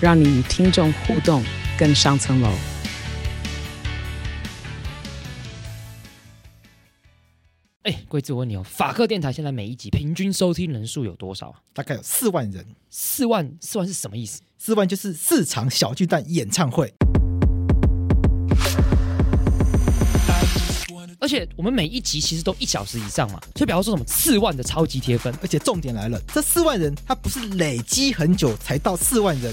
让你与听众互动更上层楼。哎，贵子，我问你哦，法克电台现在每一集平均收听人数有多少啊？大概有四万人。四万，四万是什么意思？四万就是四场小巨蛋演唱会。而且我们每一集其实都一小时以上嘛，所以比方说什么四万的超级铁粉。而且重点来了，这四万人他不是累积很久才到四万人。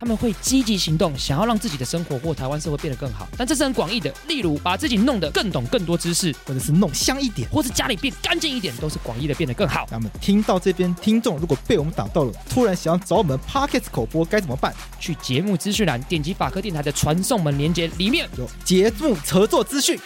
他们会积极行动，想要让自己的生活或台湾社会变得更好，但这是很广义的。例如，把自己弄得更懂更多知识，或者是弄香一点，或是家里变干净一点，都是广义的变得更好。那么，听到这边，听众如果被我们打到了，突然想要找我们 Podcast 口播该怎么办？去节目资讯栏点击法科电台的传送门连接，里面有节目合作资讯。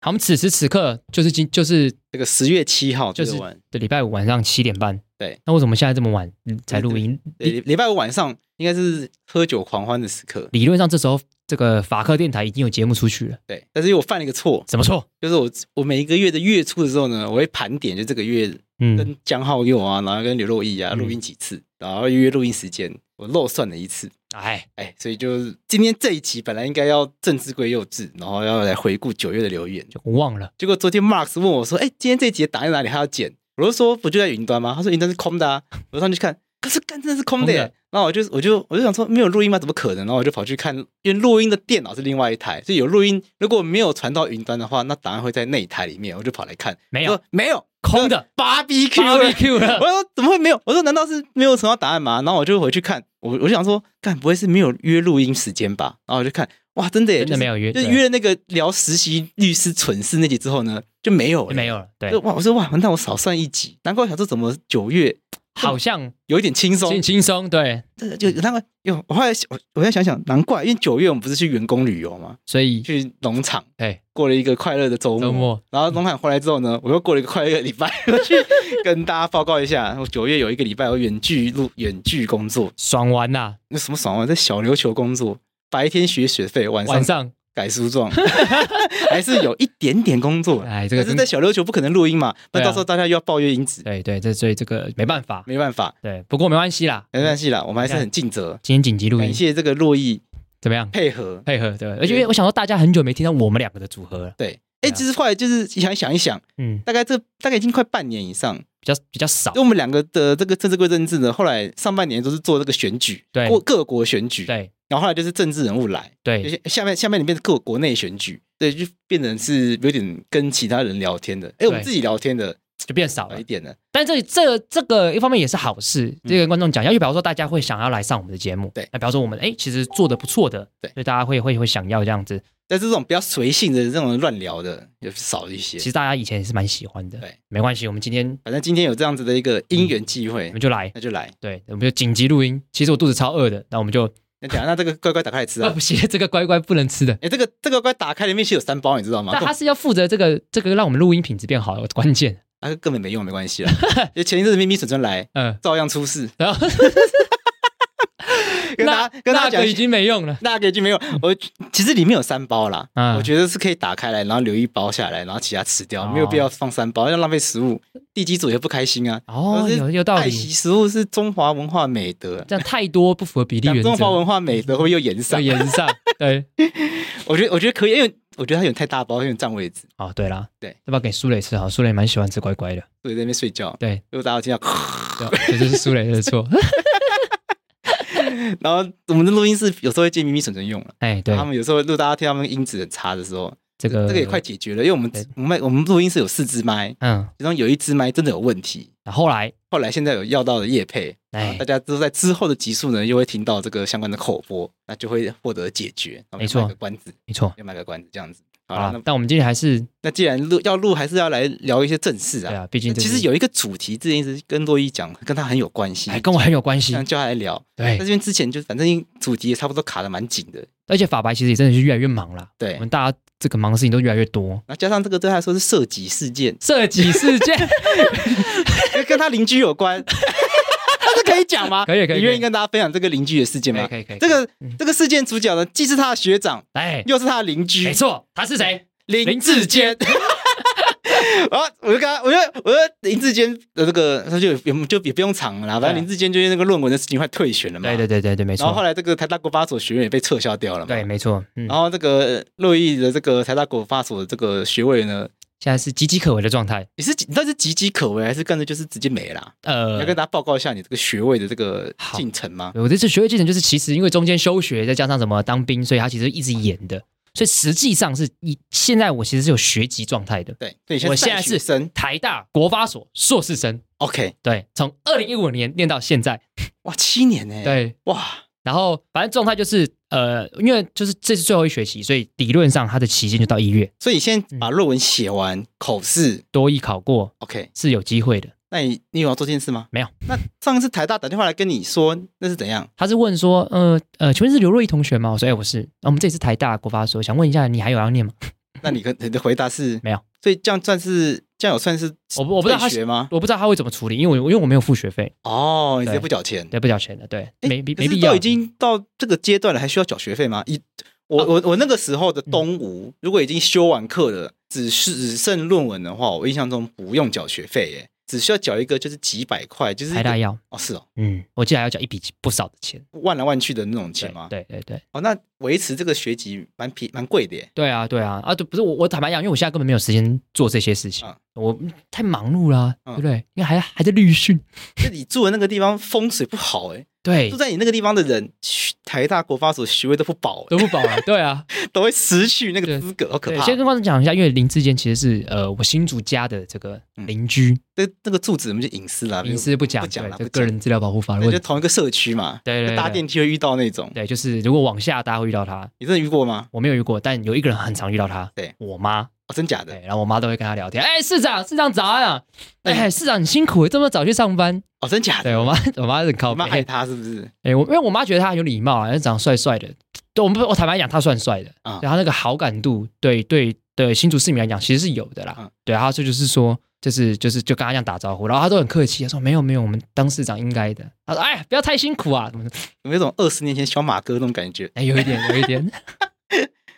好，我们此时此刻就是今就是这个十月七号，就是的礼拜五晚上七点半。对，那为什么现在这么晚才录音？礼礼拜五晚上应该是喝酒狂欢的时刻。理论上这时候这个法克电台已经有节目出去了。对，但是我犯了一个错。什么错？就是我我每一个月的月初的时候呢，我会盘点，就这个月跟江浩佑啊，然后跟刘若毅啊录音几次，然后预约录音时间，我漏算了一次。哎哎，所以就是今天这一集本来应该要政治归幼稚，然后要来回顾九月的留言，就忘了。结果昨天 Marks 问我说：“哎，今天这一集打在哪里？还要剪？”我就说：“不就在云端吗？”他说：“云端是空的啊。”我上去看，可是干真的是空的耶。然后我就我就我就想说，没有录音吗？怎么可能？然后我就跑去看，因为录音的电脑是另外一台，所以有录音。如果没有传到云端的话，那档案会在那一台里面。我就跑来看，没有，没有，空的，BBQ BBQ 了。我说怎么会没有？我说难道是没有传到档案吗？然后我就回去看，我我就想说，干不会是没有约录音时间吧？然后我就看，哇，真的耶，真的没有约，就是约了那个聊实习律师蠢事那集之后呢，就没有了，没有了。对，哇，我说哇，那我少算一集。难怪我想说，怎么九月？好像有一点轻松，轻松，对，这就那个哟，我后来我我在想想，难怪，因为九月我们不是去员工旅游嘛，所以去农场，哎，过了一个快乐的周末，周末，然后农场回来之后呢，我又过了一个快乐的礼拜，我去 跟大家报告一下，我九月有一个礼拜我远距录远距工作，爽完呐，那什么爽完，在小琉球工作，白天学学费，晚上晚上。改书状，还是有一点点工作。哎，这个是在小琉球不可能录音嘛？那到时候大家又要抱怨音质。对对，这所以这个没办法，没办法。对，不过没关系啦，没关系啦，我们还是很尽责。今天紧急录音，感谢这个洛毅怎么样配合配合？对，而且我想说，大家很久没听到我们两个的组合了。对，哎，其实后来就是想想一想，嗯，大概这大概已经快半年以上，比较比较少。因为我们两个的这个政治归政治呢，后来上半年都是做这个选举，对，过各国选举，对。然后后来就是政治人物来，对，下面下面里面各国内选举，对，就变成是有点跟其他人聊天的，哎，我们自己聊天的就变少了一点了。但这这这个一方面也是好事，这个观众讲，要就比方说大家会想要来上我们的节目，对，那比方说我们哎其实做的不错的，对，所以大家会会会想要这样子。但是这种比较随性的这种乱聊的也少一些。其实大家以前也是蛮喜欢的，对，没关系，我们今天反正今天有这样子的一个因缘机会，我们就来，那就来，对，我们就紧急录音。其实我肚子超饿的，那我们就。那等下，那这个乖乖打开来吃啊！不行，这个乖乖不能吃的。哎，这个这个乖打开里面是有三包，你知道吗？但他是要负责这个这个让我们录音品质变好的关键。啊，根本没用，没关系啦。就前一阵子咪咪蠢蠢来，嗯，照样出事。然后。跟大家跟大家讲已经没用了，那个已经没用。我其实里面有三包啦，我觉得是可以打开来，然后留一包下来，然后其他吃掉，没有必要放三包，要浪费食物。地基组也不开心啊。哦，有有道理。爱惜食物是中华文化美德，这样太多不符合比例原则。中华文化美德会不会又延上？延上。对，我觉得我觉得可以，因为我觉得它有点太大包，有点占位置。哦，对啦，对，要不要给苏磊吃？好，苏磊蛮喜欢吃乖乖的，苏磊在那边睡觉。对，如果大家听到，这就是苏磊的错。然后我们的录音室有时候会借咪咪蠢蠢用了，哎，对，他们有时候录大家听他们音质很差的时候，这个这个也快解决了，因为我们对我们我们录音室有四支麦，嗯，其中有一支麦真的有问题。那后来后来现在有要到的叶配，哎啊大家都在之后的集数呢，又会听到这个相关的口播，那就会获得解决。没错卖个关子，没错，要卖个关子，这样子。好好了，但我们今天还是那既然录要录，还是要来聊一些正事啊。对啊，毕竟其实有一个主题，之前一直跟洛伊讲，跟他很有关系，还跟我很有关系。想，叫他来聊。对。在这，边之前就反正主题也差不多卡的蛮紧的，而且法白其实也真的是越来越忙了，对。我们大家这个忙的事情都越来越多，那加上这个对他来说是涉及事件，涉及事件。跟 跟他邻居有关，可以讲吗？可以可以，你愿意跟大家分享这个邻居的事件吗？可以可以这个嗯这个事件主角呢，既是他的学长，哎，又是他的邻居没，错，他是谁？林志坚。啊！我就跟他，我就我就林志坚的这个，他就也就也不用藏了啦，反正林志坚就因为那个论文的事情快退选了嘛。对对对对对，没错，然后后来这个台大国发所学院也被撤销掉了嘛。对，没错，嗯，然后这个洛毅的这个台大国发所的这个学位呢，现在是岌岌可危的状态，你是你到底是岌岌可危，还是干脆就是直接没了啦？呃。要跟，大家报告一下你这个学位的这个好。进程吗？我这次学位进程就是，其实因为中间休学，再加上什么当兵，所以他其实一直延的，所以实际上是一现在我其实是有学籍状态的，对，对，我现在是台大国发所硕士生，，OK，对，从二零一五年念到现在，哇，七年呢？，对，哇，然后反正状态就是，呃，因为就是这是最后一学期，所以理论上它的期限就到一月，所以你先把论文写完，口试多一考过，OK，是有机会的。那你你有要做这件事吗？没有。那上次台大打电话来跟你说，那是怎样？他是问说，呃呃，请问是刘若英同学吗？我说，哎，我是。那我们这次台大国发所，想问一下，你还有要念吗？那你跟 你的回答是没有，所以这样算是这样有算是我不我不知道他学吗？我不知道他会怎么处理，因为我因为我没有付学费，哦，你直接不缴钱，对，不缴钱的，对，诶没没没必要。都已经到这个阶段了，还需要缴学费吗？一我啊我我那个时候的东吴，如果已经修完课了，只是只剩论文的话，我印象中不用缴学费耶，只需要缴一个就是几百块，就是一个台大要，哦是哦，嗯，我记得还要缴一笔不少的钱，万来万去的那种钱吗？对对对。哦，那维持这个学籍蛮便蛮贵的耶。对啊对啊。啊！对，不是我我坦白讲，因为我现在根本没有时间做这些事情，嗯我太忙碌了啊、嗯。对不对？因为还还在律训，那你住的那个地方风水不好哎，对住，在你那个地方的人，学台大国发所学位都不保，都不保了，对啊。都会失去那个资格，好可，怕。先跟观众讲一下，因为林志坚其实是呃我新竹家的这个邻居，那那个住址我们就隐私了，隐私不讲，不讲了，个人资料保护法的对问题。就同一个社区嘛，对搭电梯会遇到那种。对，就是如果往下大家会遇到他，你真的遇过吗？我没有遇过，但有一个人很常遇到他，对我妈，哦，真假的？然后我妈都会跟他聊天，哎，市长，市长早安啊，哎，市长你辛苦，这么早去上班，哦，真假的？对我妈，我妈很靠你妈爱，他是不是？哎，我因为我妈觉得他很有礼貌啊，长得帅帅的，对，我们我坦白讲，他算帅的，啊对他那个好感度，对对对，新竹市民来讲其实是有的啦嗯，对，他这就是说。就是就是就跟他这样打招呼，然后他都很客气，他说没有没有，我们当市长应该的。他说哎，不要太辛苦啊，什么的有没有种二十年前小马哥那种感觉？哎，有一点，有一点。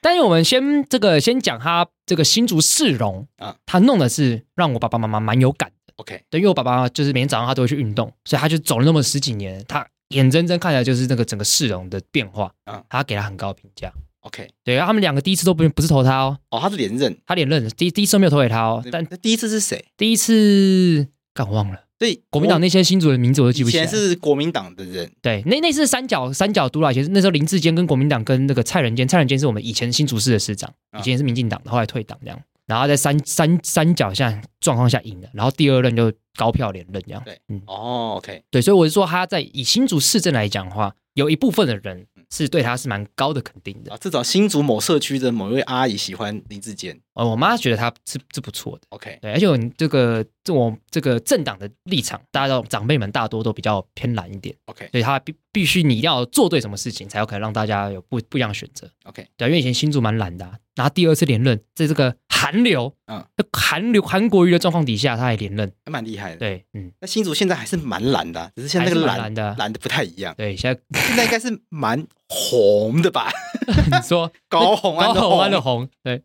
但是我们先这个先讲他这个新竹市容啊。啊，他弄的是让我爸爸妈妈蛮有感的。OK，对，因为我爸爸就是每天早上他都会去运动，所以他就走了那么十几年，他眼睁睁看着就是那个整个市容的变化啊。他给他很高的评价。OK，对，然后他们两个第一次都不不是投他哦，哦，他是连任，他连任，第第一次都没有投给他哦，但第一次是谁？第一次干我忘了，所以国民党那些新竹的名字我都记不起来。以前是国民党的人，对，那那是三角三角都啦，以前是那时候林志坚跟国民党跟那个蔡仁坚，蔡仁坚是我们以前新竹市的市长，啊。以前是民进党的，后来退党这样，然后在三三三角下状况下赢了，然后第二任就高票连任这样。对，嗯，哦，OK，对，所以我是说他在以新竹市政来讲的话，有一部分的人是对他是蛮高的肯定的。啊，至少新竹某社区的某一位阿姨喜欢林志坚呃，我妈觉得他是是不错的。，OK，对，而且我这个这我这个政党的立场，大家都长辈们大多都比较偏蓝一点，OK，所以他必必须你一定要做对什么事情，才有可能让大家有不不一样的选择。OK，对，因为以前新竹蛮蓝的、啊，然后第二次连任，在这个韩流，嗯。嗯，韩流韩国瑜的状况底下，他还连任。还蛮厉害的。，对，嗯，那新竹现在还是蛮蓝的啊，只是现在那个蓝的啊。蓝的不太一样，对，现在 现在应该是蛮红的吧？你说？高红安的高虹安的红，红，对，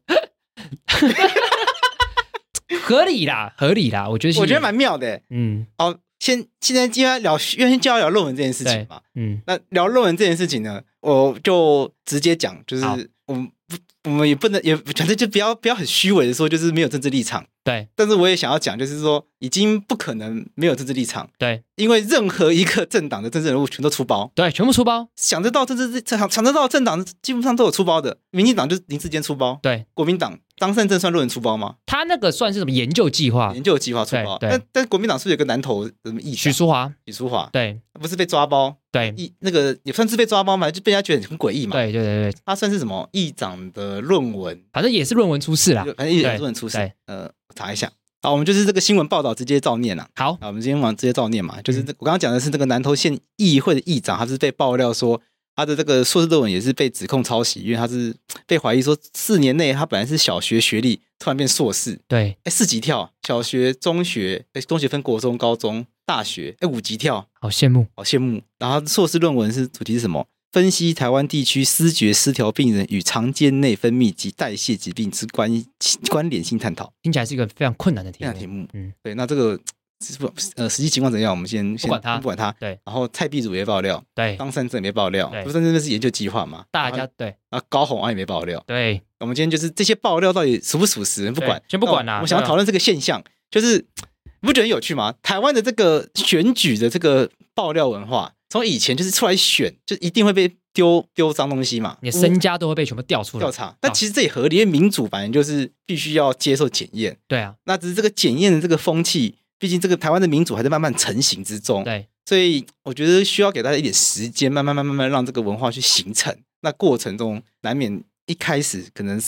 合理啦，合理啦，我觉得我觉得蛮妙的。欸。嗯。哦，先现在今天聊，因为就要聊论文这件事情嘛。嗯。那聊论文这件事情呢，我就直接讲，就是我们不，我们也不能，也反正就不要不要很虚伪的说，就是没有政治立场。对。但是我也想要讲，就是说已经不可能没有政治立场，对。因为任何一个政党的政治人物全都出包，对，全部出包，想得到政治想想得到政党基本上都有出包的。民进党就是林志坚出包，对。国民党张善政算论文出包吗？他那个算是什么研究计划？研究计划出包。对对但但国民党是不是有个南投什么议长？许淑华，许淑华，对，不是被抓包？对，议那个也算是被抓包嘛，就被人家觉得很诡异嘛。对对对对，他算是什么议长的论文？反正也是论文出事啦。反正议长论文出事对。呃，查一下。好，我们就是这个新闻报道直接照念了。好，啊，我们今天晚上直接照念嘛，就是这我刚刚讲的是这个南投县议会的议长，他是被爆料说他的这个硕士论文也是被指控抄袭，因为他是被怀疑说四年内他本来是小学学历，突然变硕士，对，哎，四级跳，小学、中学，哎，中学分国中、高中、大学，哎，五级跳，好羡慕，好羡慕。然后硕士论文是主题是什么？分析台湾地区失觉失调病人与肠间内分泌及代谢疾病之关关联性探讨，听起来是一个非常困难的题目。题目，嗯，嗯，对，那这个呃实际情况怎样？我们先不管他，不管他。对，然后蔡壁如也爆料，对，张善政也没爆料，对，张善政是研究计划嘛？大家对，啊高虹安也没爆料，对。我们今天就是这些爆料到底属不属实？不管，先不管啦。我想要讨论这个现象，就是你不觉得很有趣吗？台湾的这个选举的这个爆料文化，从以前就是出来选，就一定会被。丢丢脏东西嘛，你的身家都会被全部调出来调查。但其实这也合理，因为民主反正就是必须要接受检验。对啊，那只是这个检验的这个风气，毕竟这个台湾的民主还在慢慢成型之中。对，所以我觉得需要给大家一点时间，慢慢慢慢慢慢让这个文化去形成。那过程中难免一开始可能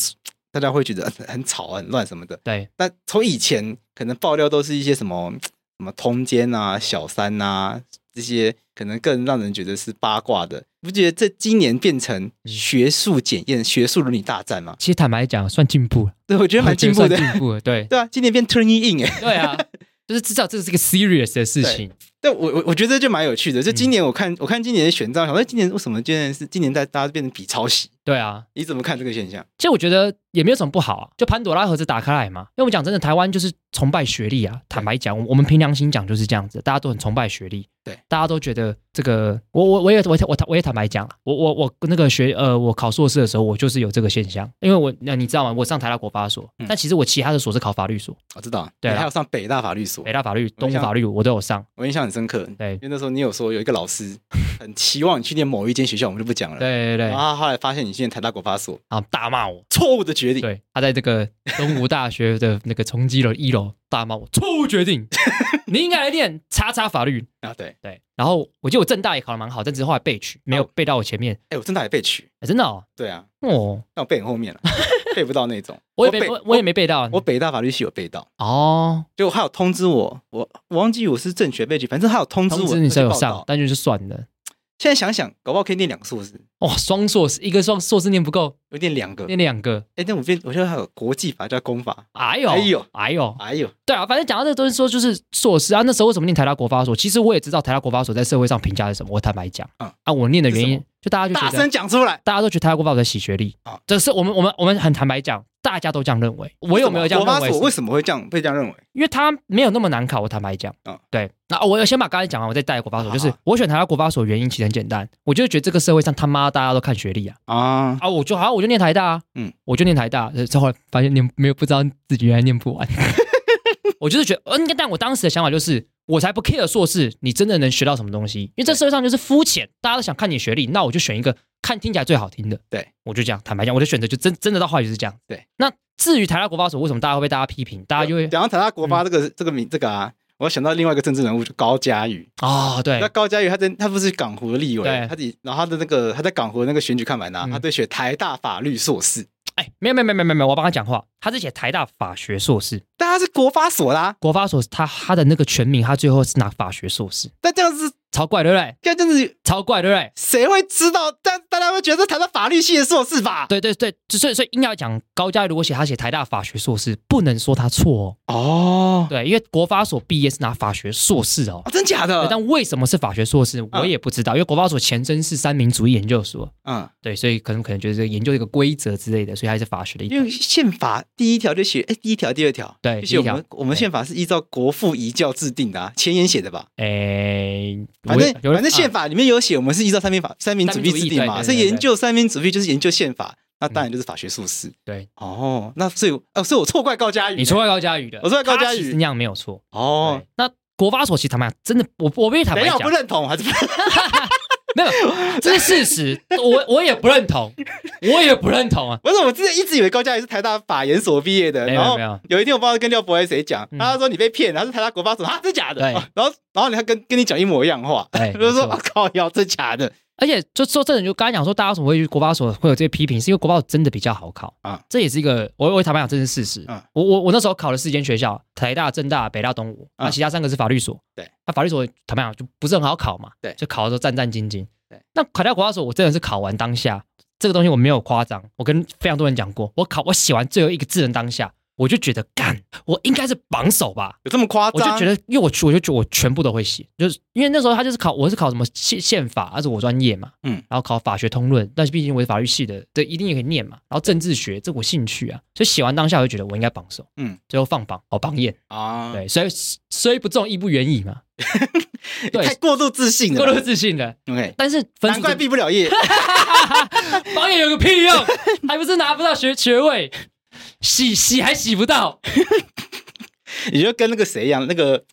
大家会觉得很吵、很乱什么的。对，那从以前可能爆料都是一些什么什么通奸啊、小三啊这些，可能更让人觉得是八卦的。你不觉得这今年变成学术检验、学术伦理大战吗？其实坦白讲，算进步了。对，我觉得蛮进步的。进步了，对 对啊，今年变 turning in 哎。对啊，就是知道这是个 serious 的事情。对，我我我觉得就蛮有趣的。就今年我看、嗯、我看今年的选战，想说今年为什么今年是今年在大家变成比抄袭？对啊，你怎么看这个现象？其实我觉得也没有什么不好啊，就潘朵拉盒子打开来嘛。因为我们讲真的，台湾就是崇拜学历啊。坦白讲，我们凭良心讲就是这样子，大家都很崇拜学历。对，大家都觉得这个，我我我也我我我也坦白讲，我我我那个学呃，我考硕士的时候，我就是有这个现象。因为我那你知道吗？我上台大国发所，嗯、但其实我其他的所是考法律所。我知道，对，还有上北大法律所、北大法律、东吴法律，我都有上。我印象很深刻，对，因为那时候你有说有一个老师 很期望你去念某一间学校，我们就不讲了。对对对。然后他后来发现你去念台大国发所。然后大骂我错误的决定。对，他在这个东吴大学的那个崇基楼一楼大骂我错误决定，你应该来念查查法律啊。对对，然后我记得我政大也考得蛮好，但只是后来被取，没有背到我前面。哎，我政大也被取，真的哦。对啊，哦，那我背很后面了，背不到那种。我也背，我也没背到。我北大法律系有背到哦，就还有通知我，我我忘记我是正学背景，反正还有通知我，通知你是有上，但就是算了。现在想想，搞不好可以念两个硕士。哇，双硕士，一个双硕士念不够，有点两个，念两个。哎，那我变，我现在还有国际法加公法。哎呦，哎呦，哎呦，哎呦，对啊，反正讲到这个都是说，就是硕士啊。那时候为什么念台大国法所？其实我也知道台大国法所在社会上评价是什么。我坦白讲，嗯啊，我念的原因，就大家就大声讲出来，大家都觉得台大国发所在洗学历啊。这是我们，我们，我们很坦白讲。大家都这样认为，我有没有这样认为？国发所为什么会这样被这样认为？因为他没有那么难考。我坦白讲，啊，对。那我要先把刚才讲完，我再带国发所。就是我选台大国发所原因其实很简单，我就觉得这个社会上他妈大家都看学历啊啊啊！我就好，我就念台大，嗯，我就念台大。之后发现念没有不知道自己原来念不完，我就是觉得，嗯，但我当时的想法就是，我才不 care 硕士，你真的能学到什么东西？因为这社会上就是肤浅，大家都想看你学历，那我就选一个看听起来最好听的。对，我就这样坦白讲，我的选择就真真的到后来就是这样。对，那。至于台大国发所，为什么大家会被大家批评？大家就会讲到台大国发这个、嗯、这个名这个啊，我想到另外一个政治人物，就高嘉瑜啊、哦，对，那高嘉瑜他在他不是港湖的立委，对，他自己然后他的那个他在港湖的那个选举看板啊，嗯、他对选台大法律硕士，哎，没有没有没有没有没有，我帮他讲话，他是写台大法学硕士，但他是国法所啦，国法所他他的那个全名，他最后是拿法学硕士，但这样子。超怪对不对？这样子超怪对不对？谁会知道？但大家会觉得台大法律系的硕士吧？对对对，所以所以硬要讲高嘉瑜如果写他写台大法学硕士，不能说他错哦。哦，对，因为国法所毕业是拿法学硕士哦。哦，真假的？但为什么是法学硕士，我也不知道。嗯、因为国法所前身是三民主义研究所。嗯，对，所以可能可能觉得这个研究一个规则之类的，所以还是法学的一。因为宪法第一条就写，哎，第一条、第二条，对，就写我们我们宪法是依照国父遗教制定的啊，前言写的吧？哎，反正反正宪法里面有写，我们是依照三民法、三民主义制定嘛，所以研究三民主义就是研究宪法，那当然就是法学硕士。对，哦，那所以哦，所以我错怪高嘉宇，你错怪高嘉宇的，我错怪高嘉瑜，那样没有错。哦，那国法所其实他们真的，我我必须坦白讲，不认同还是 没有，这是事实，我我也不认同，我也不认同啊！不是，我之前一直以为高嘉瑜是台大法研所毕业的，然后有一天我不知道跟廖博还是谁讲，他说你被骗，他是台大国发所，啊，真假的？然后然后你还跟跟你讲一模一样话，就是说我靠，要真假的？而且就说这人就刚才讲说，大家为什么会去国法所会有这些批评，是因为国法所真的比较好考啊，这也是一个我我坦白讲，这是事实。我我我那时候考了四间学校，台大、政大、北大、东吴，那其他三个是法律所。对，那法律所坦白讲就不是很好考嘛。对，就考的时候战战兢兢。对，那考到国法所，我真的是考完当下这个东西我没有夸张，我跟非常多人讲过，我考我写完最后一个字的当下。我就觉得干，我应该是榜首吧？有这么夸张？我就觉得，因为我我就觉得我全部都会写，就是因为那时候他就是考，我是考什么宪宪法，那是我专业嘛，嗯，然后考法学通论，但是毕竟我是法律系的，对，一定也可以念嘛。然后政治学，这我兴趣啊，所以写完当下我就觉得我应该榜首，嗯，最后放榜，哦，榜眼啊，对，所以虽不中，亦不远矣嘛。对，太过度自信了，过度自信了。OK，但是难怪毕不了业，榜眼有个屁用，还不是拿不到学学位。洗洗还洗不到，你就跟那个谁一样，那个、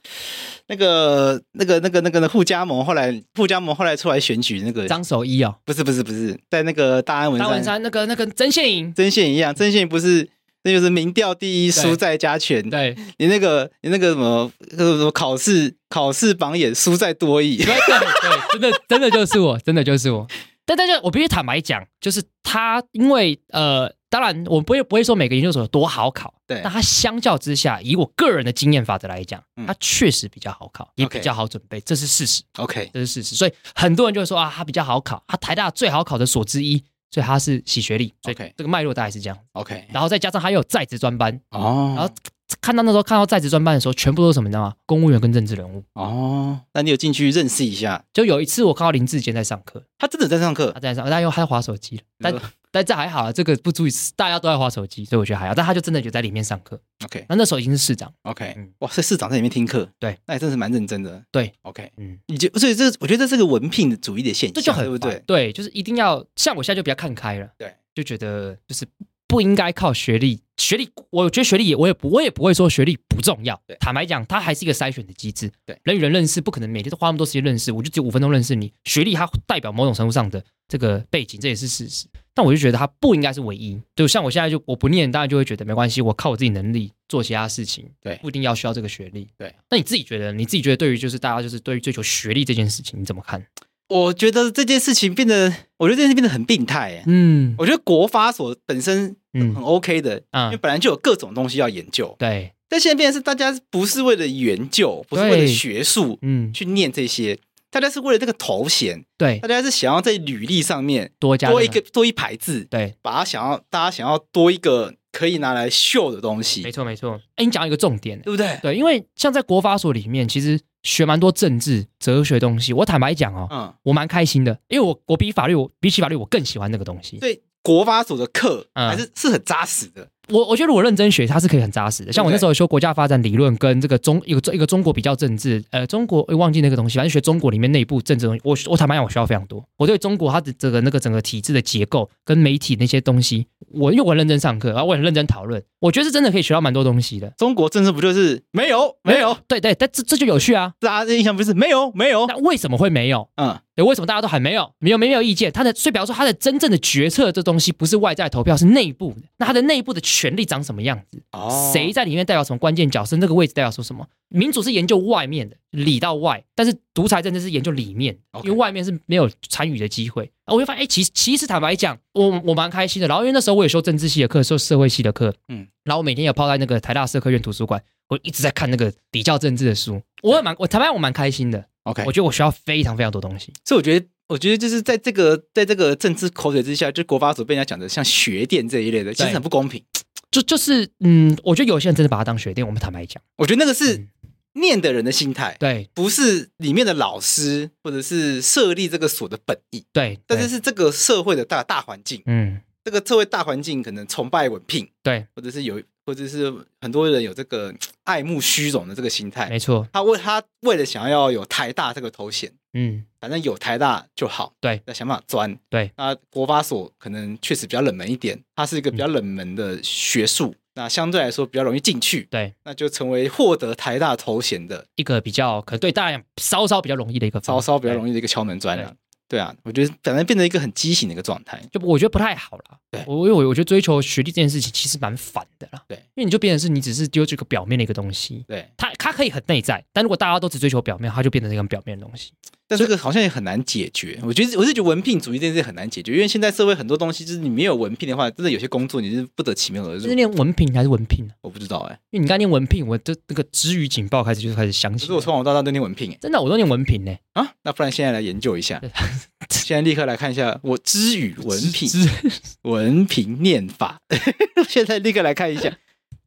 那个、那个、那个、那个护家盟后来护家盟后来出来选举那个张守一哦，不是不是不是，在那个大安文山，大安文山那个那个曾宪颖，曾宪颖一样，曾宪颖不是那就是民调第一，输在加权，对。你那个你那个什么什么考试考试榜眼输在多益，对对对，真的真的就是我，真的就是我，但大家我必须坦白讲，就是他因为呃。当然，我不会不会说每个研究所有多好考，对。但它相较之下，以我个人的经验法则来讲，它确实比较好考，也比较好准备，这是事实。OK，这是事实。所以很多人就会说啊，它比较好考，它台大最好考的所之一，所以它是洗学历。OK，这个脉络大概是这样。OK，然后再加上它又有在职专班哦，然后。看到那时候看到在职专班的时候，全部都是什么？你知道吗？公务员跟政治人物哦。那你有进去认识一下？就有一次我看到林志坚在上课，他真的在上课，他在上，但又他在划手机。但但这还好啊，这个不注意，大家都在划手机，所以我觉得还好。但他就真的就在里面上课。OK，那那时候已经是市长。OK，哇，是市长在里面听课，对，那也真是蛮认真的。对，OK，嗯，你就所以这我觉得这是个文凭主义的现象，这就很对不对？对，就是一定要像我现在就比较看开了，对，就觉得就是。不应该靠学历，学历，我觉得学历也，我也不，我也不会说学历不重要。对，坦白讲，它还是一个筛选的机制。对，人与人认识不可能每天都花那么多时间认识，我就只有五分钟认识你。学历它代表某种程度上的这个背景，这也是事实。但我就觉得它不应该是唯一。就像我现在就我不念，大家就会觉得没关系，我靠我自己能力做其他事情。对，不一定要需要这个学历。对，那你自己觉得，你自己觉得对于就是大家就是对于追求学历这件事情，你怎么看？我觉得这件事情变得，我觉得这件事变得很病态。嗯，我觉得国发所本身很 OK 的，嗯，因为本来就有各种东西要研究。对，但现在变成是大家不是为了研究，不是为了学术，嗯，去念这些，大家是为了这个头衔。对，大家是想要在履历上面多加多一个多一排字，对，把它想要大家想要多一个可以拿来秀的东西。没错，没错。哎，你讲一个重点，对不对？对，因为像在国法所里面，其实。学蛮多政治哲学东西，我坦白讲哦，嗯，我蛮开心的，因为我我比法律，我比起法律，我更喜欢那个东西。对，国发所的课还是是很扎实的。我我觉得如果认真学，它是可以很扎实的。像我那时候修国家发展理论跟这个中一个一个中国比较政治，呃，中国我忘记那个东西，反正学中国里面内部政治东西。我我坦白讲，我学到非常多。我对中国它的这个那个整个体制的结构跟媒体那些东西，我因为我很认真上课，然后我很认真讨论，我觉得是真的可以学到蛮多东西的。中国政治不就是没有没有？对对，但这这就有趣啊！大家的印象不是没有没有？那为什么会没有？嗯。为什么大家都还没有没有没有意见？他的所以，比方说他的真正的决策这东西不是外在投票，是内部的。那他的内部的权力长什么样子？哦，谁在里面代表什么关键角色？那个位置代表说什么？民主是研究外面的，里到外；但是独裁政治是研究里面，因为外面是没有参与的机会。我会发现，哎，其实其实坦白讲，我我蛮开心的。然后因为那时候我也修政治系的课，修社会系的课，嗯，然后我每天也泡在那个台大社科院图书馆，我一直在看那个比较政治的书。我也蛮我坦白讲，我蛮开心的。OK，我觉得我需要非常非常多东西，所以我觉得，我觉得就是在这个在这个政治口水之下，就国发所被人家讲的像学店这一类的，其实很不公平。就就是，嗯，我觉得有些人真的把它当学店。我们坦白讲，我觉得那个是念的人的心态，对，不是里面的老师或者是设立这个所的本意，对，但是是这个社会的大大环境，嗯，这个社会大环境可能崇拜文凭，对，或者是有。或者是很多人有这个 爱慕虚荣的这个心态，没错。他为他为了想要有台大这个头衔，嗯，反正有台大就好，对，要想办法钻，对。那国发所可能确实比较冷门一点，它是一个比较冷门的学术，嗯、那相对来说比较容易进去，对，那就成为获得台大头衔的一个比较可能对大家稍稍比较容易的一个，稍稍比较容易的一个敲门砖了。对啊，我觉得反正变成一个很畸形的一个状态，就我觉得不太好了。对，我因为我我觉得追求学历这件事情其实蛮烦的啦。对，因为你就变成是你只是丢这个表面的一个东西。对，它它可以很内在，但如果大家都只追求表面，它就变成一个表面的东西。但这个好像也很难解决。我觉得我是觉得文凭主义这件事很难解决，因为现在社会很多东西就是你没有文凭的话，真的有些工作你是不得其门而入。是念文凭还是文凭？我不知道哎、欸，因为你刚念文凭，我这那个知语警报开始就开始响起。可是我从小到大都念文凭哎、欸，真的我都念文凭呢、欸。啊，那不然现在来研究一下。现在立刻来看一下我知语文凭 文凭念法。现在立刻来看一下。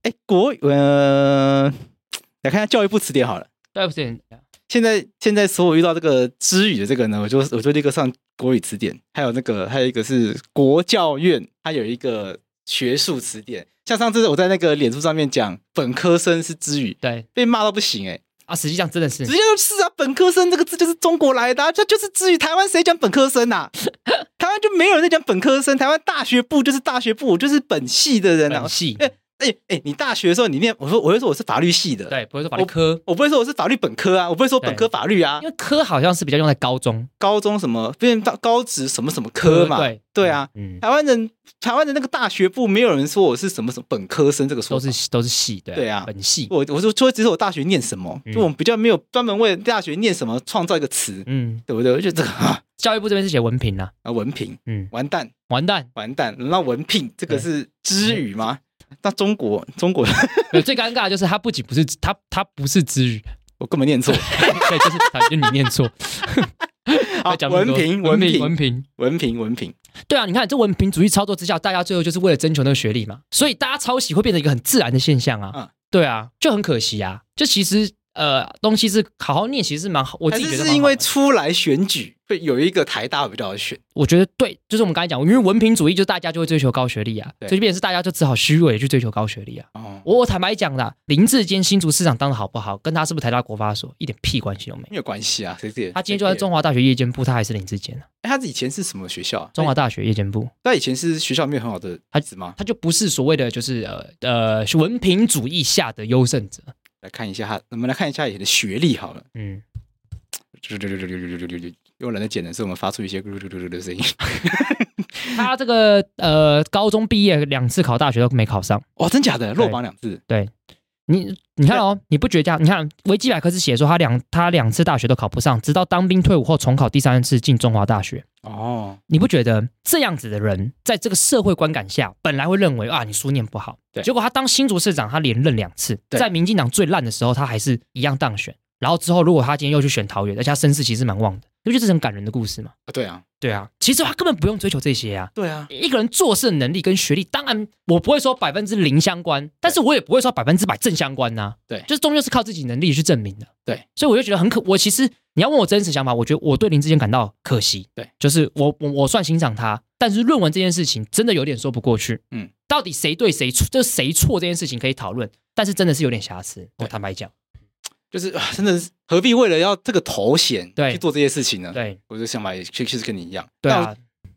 哎、欸，国呃，来看一下教育部词典好了。教育部词典。现在现在所有遇到这个知语的这个呢，我就我就立刻上国语词典。还有那个还有一个是国教院，它有一个学术词典。像上次我在那个脸书上面讲本科生是知语，对，被骂到不行哎、欸。啊，实际上真的是，实际上是啊，本科生这个字就是中国来的、啊，这就是知语。台湾谁讲本科生啊？台湾就没有人在讲本科生。台湾大学部就是大学部，我就是本系的人啊。本系。哎哎哎，你大学的时候你念，我说我会说我是法律系的，对，不会说法律科，我，我不会说我是法律本科啊，我不会说本科法律啊，因为科好像是比较用在高中，高中什么变到高职什么什么科嘛，对对啊，嗯，台湾人台湾的那个大学部没有人说我是什么什么本科生这个说都是都是系，对对啊，本系，我我说说只是我大学念什么，就我们比较没有专门为大学念什么创造一个词，嗯，对不对？我觉得这个 教育部这边是写文凭啊，啊文凭，嗯，完蛋完蛋完蛋，那文凭这个是知语吗？那中国，中国最尴尬的就是他不仅不是他，他不是知语，我根本念错，对，就是他就你念错。好，文凭，文凭，文凭，文凭，文凭。对啊，你看这文凭主义操作之下，大家最后就是为了征求那个学历嘛，所以大家抄袭会变成一个很自然的现象啊。嗯，对啊，就很可惜啊。就其实呃，东西是好好念，其实是蛮好。我自己觉得是因为出来选举。会有一个台大比较好选，我觉得对，就是我们刚才讲，因为文凭主义，就大家就会追求高学历啊，所以就变成是大家就只好虚伪去追求高学历啊。哦，我我坦白讲啦，林志坚新竹市长当的好不好，跟他是不是台大国发所一点屁关系都没有，没有关系啊。谁谁他今天就在中华大学夜间部，他还是林志坚啊。哎，他以前是什么学校？中华大学夜间部。他以前是学校没有很好的孩子吗？他就不是所谓的就是呃呃文凭主义下的优胜者。来看一下他，我们来看一下以前的学历好了。嗯。就就就就就就就就就用人的剪的是我们发出一些噜噜噜噜的声音。他这个呃，高中毕业两次考大学都没考上，哇，真假的，落榜两次。对，你你看哦，你不觉得？你看维基百科是写说他两他两次大学都考不上，直到当兵退伍后重考第三次进中华大学。哦，你不觉得这样子的人在这个社会观感下，本来会认为啊，你书念不好，对，结果他当新竹市长，他连任两次，在民进党最烂的时候，他还是一样当选。然后之后，如果他今天又去选桃园，而且他声势其实蛮旺的，不就是很感人的故事吗？啊，对啊，对啊，其实他根本不用追求这些啊。对啊，一个人做事的能力跟学历，当然我不会说百分之零相关，但是我也不会说百分之百正相关呐、啊。对，就是终究是靠自己能力去证明的。对，所以我就觉得很可。我其实你要问我真实想法，我觉得我对林志坚感到可惜。对，就是我我我算欣赏他，但是论文这件事情真的有点说不过去。嗯，到底谁对谁错，就是谁错这件事情可以讨论，但是真的是有点瑕疵。我坦白讲。就是啊真的是何必为了要这个头衔对去做这些事情呢？对，我的想法也确实跟你一样。对啊，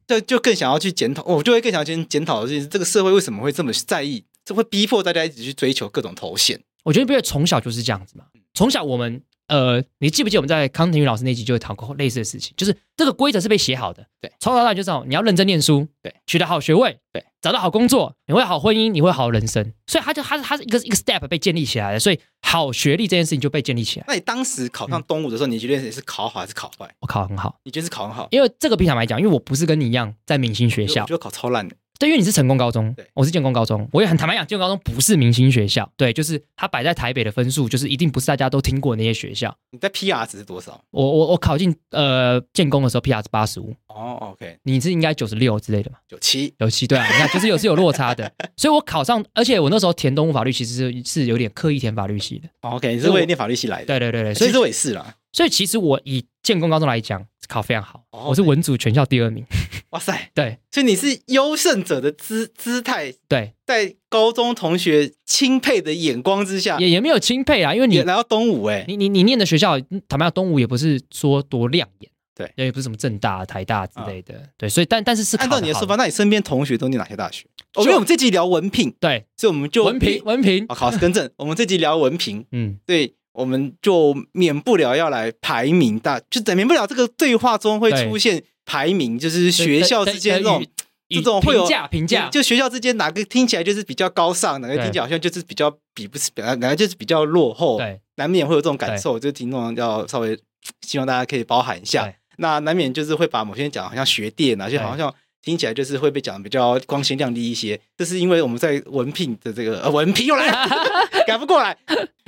就就更想要去检讨，我就会更想要去检讨的是这个社会为什么会这么在意，这会逼迫大家一直去追求各种头衔。我觉得，因为从小就是这样子嘛，从小我们。呃，你记不记得我们在康廷宇老师那集就会谈过类似的事情？就是这个规则是被写好的，对，从小到大就知道你要认真念书，对，取得好学位，对，找到好工作，你会好婚姻，你会好人生，所以他就他是他是一个一个 step 被建立起来的，所以好学历这件事情就被建立起来。那你当时考上东吴的时候，嗯、你觉得你是考好还是考坏？我考很好，你觉得是考很好？因为这个平常来讲，因为我不是跟你一样在明星学校，我觉得考超烂的。对，因为你是成功高中，对，我是建工高中，我也很坦白讲，建工高中不是明星学校，对，就是它摆在台北的分数，就是一定不是大家都听过那些学校。你在 PR 值是多少？我我我考进呃建工的时候，PR 值八十五。哦，OK，你是应该九十六之类的嘛？九七，九七，对啊，你看就是有是有落差的，所以我考上，而且我那时候填东吴法律，其实是是有点刻意填法律系的。OK，你是为念法律系来的？对对对对，所以这我也是啦。所以其实我以建工高中来讲，考非常好，我是文组全校第二名。哇塞，对，所以你是优胜者的姿姿态，对，在高中同学钦佩的眼光之下，也也没有钦佩啊，因为你来到东吴，哎，你你你念的学校，坦白讲，东吴也不是说多亮眼，对，也不是什么正大、台大之类的，对，所以但但是是按照你的说法，那你身边同学都念哪些大学？因为我们这集聊文凭，对，所以我们就文凭文凭，好，更正，我们这集聊文凭，嗯，对。我们就免不了要来排名大，就等免不了这个对话中会出现排名，就是学校之间这种这种会有评价评价，就学校之间哪个听起来就是比较高尚，哪个听起来好像就是比较比不是，哪个就是比较落后，对，难免会有这种感受，就听众要稍微希望大家可以包含一下。那难免就是会把某些人讲好像学店啊，就好像听起来就是会被讲比较光鲜亮丽一些。这是因为我们在文凭的这个呃文凭又来 改不过来，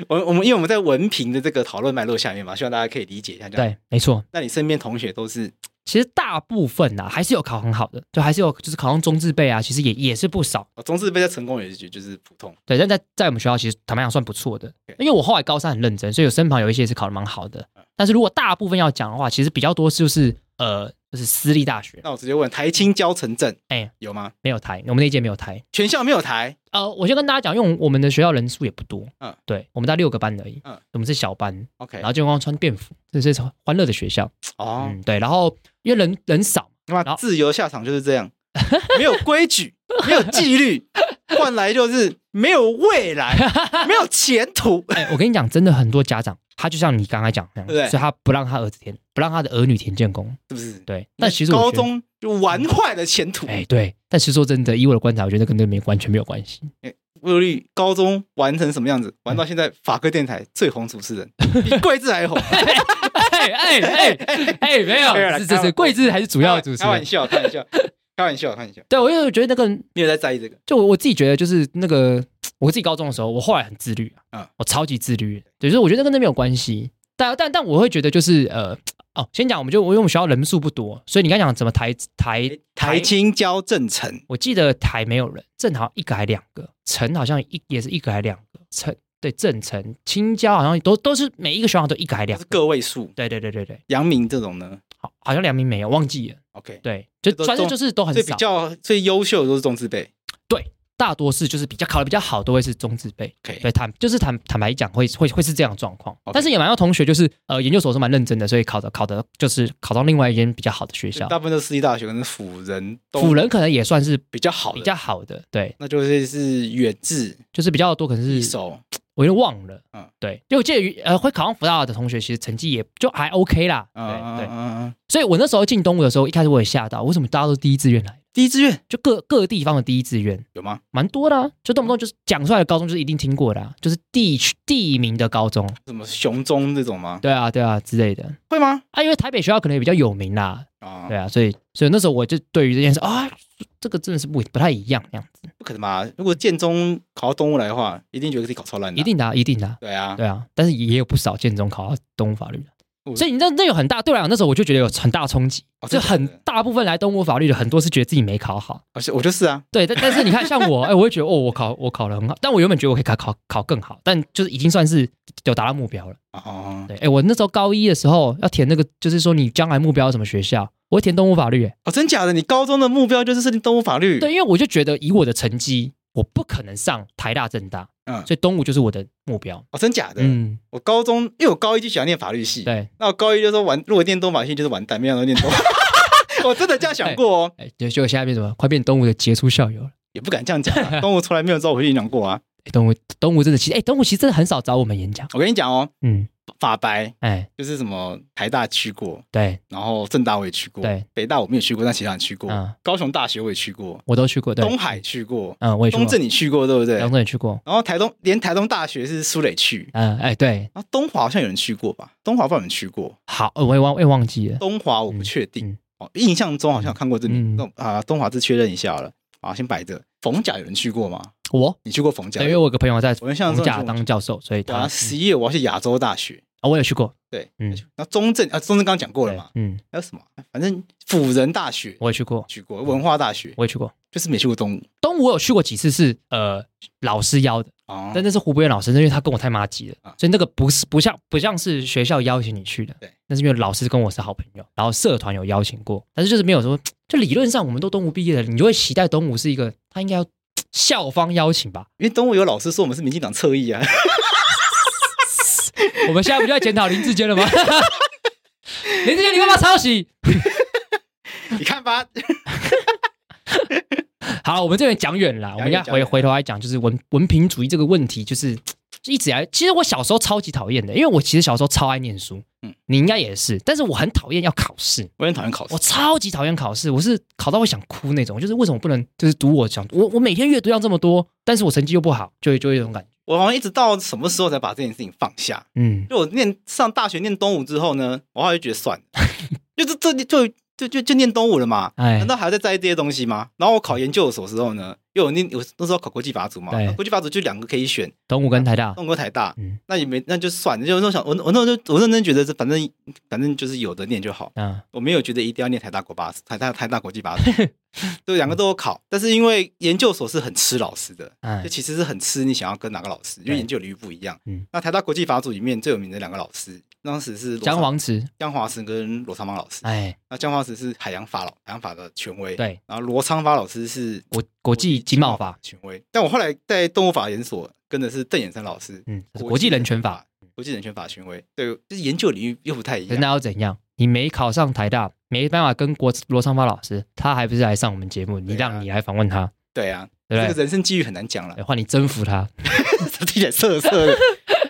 我我们因为我们在文凭的这个讨论脉络下面嘛，希望大家可以理解一下。对，没错。那你身边同学都是？其实大部分呐、啊，还是有考很好的，就还是有就是考上中字辈啊，其实也也是不少。中字辈在成功也是就是普通，对，但在在我们学校其实坦白讲算不错的。因为我后来高三很认真，所以我身旁有一些是考的蛮好的。但是如果大部分要讲的话，其实比较多就是呃。就是私立大学，那我直接问台清交城镇，哎、欸，有吗？没有台，我们那一届没有台，全校没有台。呃，我先跟大家讲，因为我们的学校人数也不多，嗯，对，我们大概六个班而已，嗯，我们是小班，OK，然后就光穿便服，这是欢乐的学校，哦、嗯，对，然后因为人人少，那么自由下场就是这样，没有规矩，没有纪律，换来就是没有未来，没有前途。哎、欸，我跟你讲，真的很多家长。他就像你刚才讲那样，对，所以他不让他儿子填，不让他的儿女填建工，是不是？对。但其实高中就玩坏了前途。哎，对。但其实说真的，以我的观察，我觉得跟那个没完全没有关系。哎，魏如律高中玩成什么样子？玩到现在法科电台最红主持人，比桂智还红。哎哎哎哎，没有，是是是，桂枝还是主要主持人。开玩笑，开玩笑。开玩笑，开玩笑。对，我因为我觉得那个你有在在意这个？就我我自己觉得，就是那个我自己高中的时候，我后来很自律啊，嗯，我超级自律。对，所以我觉得跟那没有关系。但但但我会觉得就是呃哦，先讲我们就因为我们学校人数不多，所以你刚讲怎么台台台青交正成，我记得台没有人，正好一个还两个，成好像一也是一个还两个，成对正成清交好像都都是每一个学校都一个还两个，个位数。对对对对对，阳明这种呢，好好像阳明没有，忘记了。OK，对，就反正就是都很少，最比较最优秀的都是中字辈，对。大多是就是比较考的比较好，都会是中字辈。对，坦就是坦坦白讲，会会会是这样的状况。但是也蛮多同学就是呃研究所是蛮认真的，所以考的考的就是考到另外一间比较好的学校。大部分都是私立大学，可能辅仁，辅仁可能也算是比较好的，比较好的。对，那就是是远志，就是比较多，可能是一手，我有点忘了。嗯，对，因为我记得呃会考上福大的同学，其实成绩也就还 OK 啦。对嗯对嗯嗯。所以我那时候进东吴的时候，一开始我也吓到，为什么大家都第一志愿来？第一志愿就各各地方的第一志愿有吗？蛮多的啊，就动不动就是讲出来的高中就是一定听过的啊，就是地区地名的高中，什么雄中这种吗？对啊，对啊之类的，会吗？啊，因为台北学校可能也比较有名啦，啊，对啊，所以所以那时候我就对于这件事啊，这个真的是不不太一样那样子，不可能吧？如果建中考到东吴来的话，一定觉得自己考超烂的，一定的啊，一定的啊，对啊，对啊，但是也有不少建中考到东吴法律的。所以你那那有很大，对我来讲，那时候我就觉得有很大冲击，就很大部分来东吴法律的很多是觉得自己没考好，而且我就是啊，对，但但是你看像我，哎，我会觉得哦，我考我考得很好，但我原本觉得我可以考考考更好，但就是已经算是有达到目标了。哦，对，哎，我那时候高一的时候要填那个，就是说你将来目标什么学校，我会填东吴法律。哦，真假的？你高中的目标就是设定东吴法律？对，因为我就觉得以我的成绩，我不可能上台大、政大。嗯，所以东吴就是我的目标哦，真假的？嗯，我高中因为我高一就喜欢念法律系，对，那我高一就说完，如果念东法系就是完蛋，没想到念东，我真的这样想过哦。哎，结果现在变什么？快变东吴的杰出校友了，也不敢这样讲，东吴从来没有找我去演讲过啊。哎，东吴东吴真的其实，哎，东吴其实真的很少找我们演讲。我跟你讲哦，嗯。法白，哎，就是什么台大去过，对，然后政大我也去过，对，北大我没有去过，但其他人去过，嗯，高雄大学我也去过，我都去过，对。东海去过，嗯，我也去过，东正你去过对不对？东正也去过，然后台东连台东大学是苏磊去，嗯，哎，对，然后东华好像有人去过吧？东华不知道有人去过，好，我也忘，我也忘记了，东华我不确定，哦，印象中好像看过这里，啊，东华是确认一下了，啊，先摆着，逢甲有人去过吗？我，你去过冯家？因为我有个朋友在冯家当教授，所以他十一月我要去亚洲大学。啊，我也去过，对，嗯，那中正啊，中正刚刚讲过了嘛，嗯，还有什么？反正辅仁大学我也去过，去过文化大学我也去过，就是没去过东。吴。东吴我有去过几次，是呃老师邀的，哦，但那是胡博远老师，因为他跟我太麻吉了，所以那个不是不像不像是学校邀请你去的，对，那是因为老师跟我是好朋友，然后社团有邀请过，但是就是没有说，就理论上我们都东吴毕业的，你就会期待东吴是一个他应该要校方邀请吧，因为东吴有老师说我们是民进党侧翼啊。我们现在不就在检讨林志坚了吗？林志坚，你干嘛抄袭？你看吧。好，我们这边讲远了，我们要回回头来讲，就是文文凭主义这个问题，就是一直以来，其实我小时候超级讨厌的，因为我其实小时候超爱念书，嗯，你应该也是。但是我很讨厌要考试，我很讨厌考试，我超级讨厌考试，我是考到会想哭那种。就是为什么不能就是读我想我我每天阅读量这么多，但是我成绩又不好，就就有这种感觉。我好像一直到什么时候才把这件事情放下？嗯，就我念上大学念东吴之后呢，我后来就觉得算了，就是这就就就就念东吴了嘛，哎，难道还要再在意这些东西吗？然后我考研究所时候呢，因为我那我那时候考国际法组嘛，国际法组就两个可以选，东吴跟台大，东吴跟台大，嗯，那也没那就算了，就那时候想我我那时候我认真觉得这反正反正就是有的念就好，嗯，我没有觉得一定要念台大国八台大台大国际法组。对，两个都有考，但是因为研究所是很吃老师的，嗯，就其实是很吃你想要跟哪个老师，因为研究领域不一样。嗯，那台大国际法组里面最有名的两个老师，当时是姜黄池、姜华慈跟罗昌邦老师。哎，那姜华慈是海洋法老海洋法的权威，对，然后罗昌发老师是国国际经贸法权威。但我后来在动物法研所跟的是邓衍生老师，嗯，国际人权法，国际人权法权威。对，就是研究领域又不太一样。那要怎样？你没考上台大，没办法跟国罗昌发老师，他还不是来上我们节目？你让你来访问他，对啊，对，这个人生机遇很难讲了，换你征服他，听起来色色的。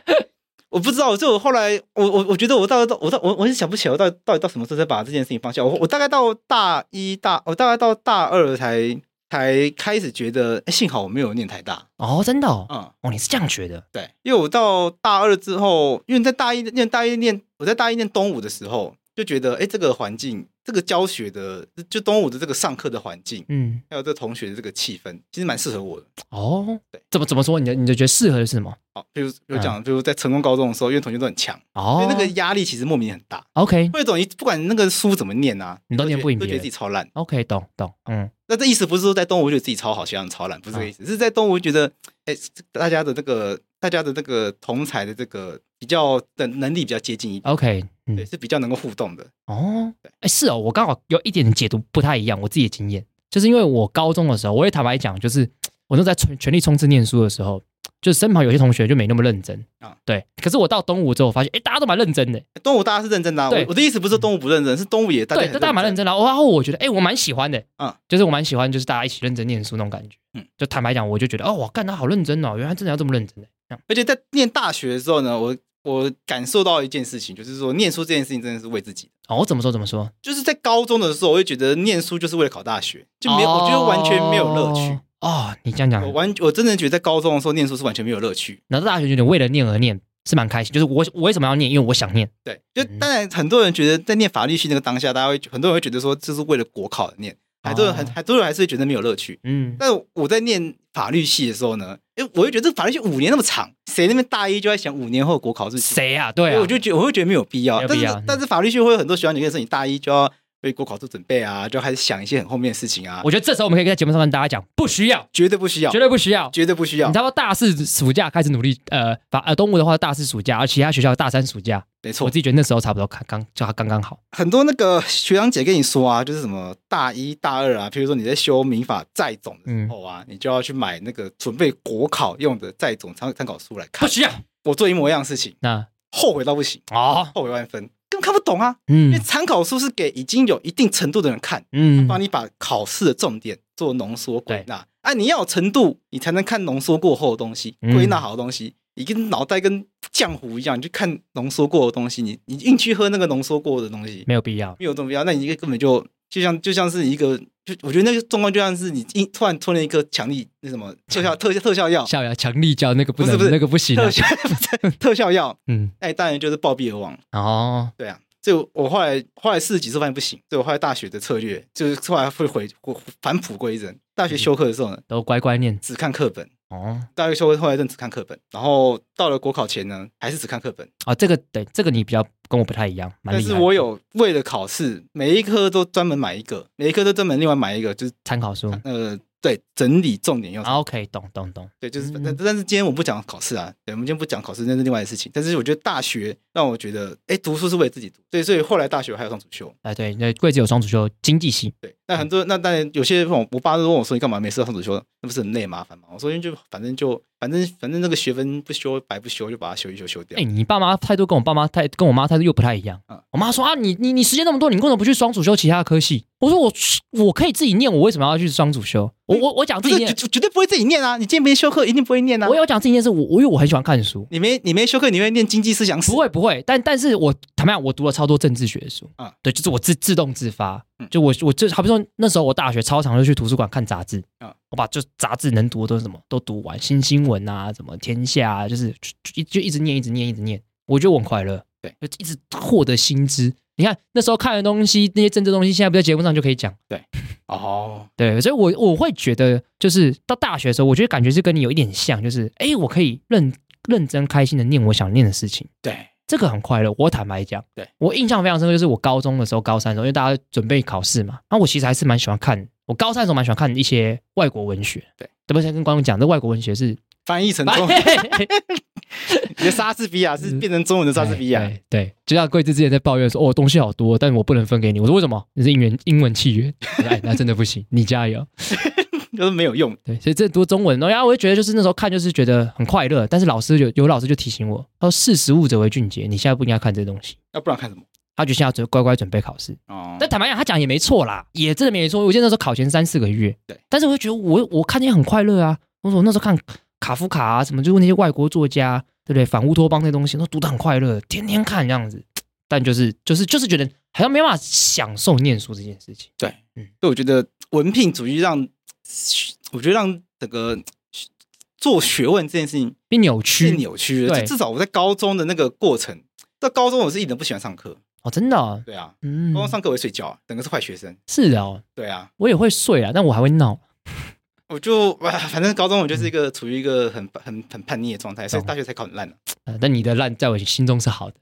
我不知道，就我后来，我我我觉得我到到我到我我是想不起来，我到到底到什么时候才把这件事情放下？我我大概到大一大，我大概到大二才才开始觉得，哎，幸好我没有念台大哦，真的，哦，嗯，哦，你是这样觉得？对，因为我到大二之后，因为在大一念大一念，我在大一念东吴的时候。就觉得哎，这个环境，这个教学的，就东吴的这个上课的环境，嗯，还有这同学的这个气氛，其实蛮适合我的。哦，对，怎么怎么说？你你就觉得适合的是什么？好，比如比如讲，比如在成功高中的时候，因为同学都很强，哦，那个压力其实莫名很大。OK，会有种不管那个书怎么念啊，你都念不赢，都觉得自己超烂。OK，懂懂，嗯。那这意思不是说在东吴觉得自己超好，其他人超烂，不是这个意思，是在东吴觉得，哎，大家的这个。大家的这个同才的这个比较的能力比较接近一点，OK，嗯，对，是比较能够互动的哦。哎对，是哦，我刚好有一点解读不太一样，我自己的经验就是因为我高中的时候，我也坦白讲，就是 我都在全全力冲刺念书的时候。就是身旁有些同学就没那么认真啊，对。可是我到东吴之后，发现哎，大家都蛮认真的。东吴大家是认真的，对。我的意思不是东吴不认真，是东吴也对，大家蛮认真的。然后我觉得哎，我蛮喜欢的啊，就是我蛮喜欢，就是大家一起认真念书那种感觉。嗯，就坦白讲，我就觉得哦，我干他好认真哦，原来真的要这么认真的。而且在念大学的时候呢，我我感受到一件事情，就是说念书这件事情真的是为自己。哦，我怎么说怎么说？就是在高中的时候，我会觉得念书就是为了考大学，就没有，我觉得完全没有乐趣。哦，你这样讲，我完，我真的觉得在高中的时候念书是完全没有乐趣。然后大学觉得为了念而念是蛮开心，就是我我为什么要念？因为我想念。对，就当然很多人觉得在念法律系那个当下，大家会很多人会觉得说这是为了国考而念，很多人很很多人还是会觉得没有乐趣。嗯，但我在念法律系的时候呢，哎，我就觉得这法律系五年那么长，谁那边大一就在想五年后国考是谁啊？对啊，我就觉得我会觉得没有必要。但是但是法律系会有很多学长姐跟你说，你大一就要。为国考做准备啊，就开始想一些很后面的事情啊。我觉得这时候我们可以在节目上跟大家讲，不需要，绝对不需要，绝对不需要，绝对不需要。你差不多大四暑假开始努力，呃，把呃东吴的话大四暑假，而其他学校大三暑假，没错。我自己觉得那时候差不多，刚刚就刚刚好。很多那个学长姐跟你说啊，就是什么大一大二啊，譬如说你在修民法再总的时候啊，嗯、你就要去买那个准备国考用的再总参参考书来看。不需要，我做一模一样的事情，那后悔到不行啊，后悔万分。根本看不懂啊，嗯，因为参考书是给已经有一定程度的人看，嗯，帮你把考试的重点做浓缩归纳。啊，你要有程度，你才能看浓缩过后的东西，归纳好的东西。你跟脑袋跟浆糊一样，你去看浓缩过的东西，你你硬去喝那个浓缩过的东西，没有必要，没有这么必要。那你一个根本就就像就像是一个，就我觉得那个状况就像是你一突然吞了一个强力那什么特效特效特效药，效药强力胶那个不是不是那个不行，特效特效药，嗯，那当然就是暴毙而亡哦。对啊。就我后来后来四十几次发现不行，所以我后来大学的策略就是后来会回返璞归真。大学修课的时候呢，都乖乖念，只看课本哦。大学修课后来认只看课本，然后到了国考前呢，还是只看课本啊。这个对，这个你比较跟我不太一样，但是我有为了考试，每一科都专门买一个，每一科都专门另外买一个，就是参考书，呃。对，整理重点用。OK，懂懂懂。对，就是，但但是今天我不讲考试啊，对，我们今天不讲考试，那是另外的事情。但是我觉得大学让我觉得，哎，读书是为了自己读。对，所以后来大学还有双主修。哎，对，那贵子有双主修经济系。对，那很多那当然有些我我爸都问我说，你干嘛没事双主修？那不是很累麻烦吗？我说因为就反正就。反正反正那个学分不修白不修，就把它修一修修掉。哎，你爸妈态度跟我爸妈态跟我妈态度又不太一样。嗯，我妈说啊，你你你时间那么多，你为什么不去双主修其他科系？我说我我可以自己念，我为什么要去双主修？我我我讲自己念，绝对不会自己念啊！你今天没修课，一定不会念啊！我有讲自己念是，我我因为我很喜欢看书。你没你没修课，你会念经济思想史？不会不会，但但是我坦白讲，我读了超多政治学的书啊，对，就是我自自动自发，就我我就好比说那时候我大学超常就去图书馆看杂志啊，我把就杂志能读的都是什么都读完，新新闻啊，什么天下啊，就是就就一直念，一直念，一直念，我觉得我很快乐，对，就一直获得新知。你看那时候看的东西，那些政治东西，现在不在节目上就可以讲，对，哦，对，所以我我会觉得，就是到大学的时候，我觉得感觉是跟你有一点像，就是哎，我可以认认真开心的念我想念的事情，对。这个很快乐，我坦白讲，对。我印象非常深刻，就是我高中的时候，高三的时候，因为大家准备考试嘛，那我其实还是蛮喜欢看，我高三的时候蛮喜欢看一些外国文学，对，对不？先跟观众讲，这外国文学是翻译成中文，你的莎士比亚是变成中文的莎士比亚，对，对，就像贵志之前在抱怨说，哦，东西好多，但是我不能分给你，我说为什么？你是英文英文契约，哎，那真的不行，你加油。都是没有用，对，所以这读中文，然后我就觉得，就是那时候看，就是觉得很快乐。但是老师有有老师就提醒我，他说：“识时务者为俊杰，你现在不应该看这些东西。”那不然看什么？他就现在要乖乖准备考试。哦。但坦白讲，他讲也没错啦，也真的没错。我记得那时候考前三四个月，对。但是我就觉得我，我我看见很快乐啊。我说我那时候看卡夫卡啊，什么，就是那些外国作家，对不对？反乌托邦那些东西，都读得很快乐，天天看这样子。但就是就是就是觉得好像没办法享受念书这件事情。对，嗯。所以我觉得文凭主义让。我觉得让整个做学问这件事情变扭曲，变扭曲了。至少我在高中的那个过程，到高中我是一点都不喜欢上课哦，真的、哦。对啊，嗯，高中上课我会睡觉，整个是坏学生。是哦，对啊，我也会睡啊，但我还会闹。我就哇反正高中我就是一个处于一个很很很叛逆的状态，所以大学才考很烂了、啊。但你的烂在我心中是好的。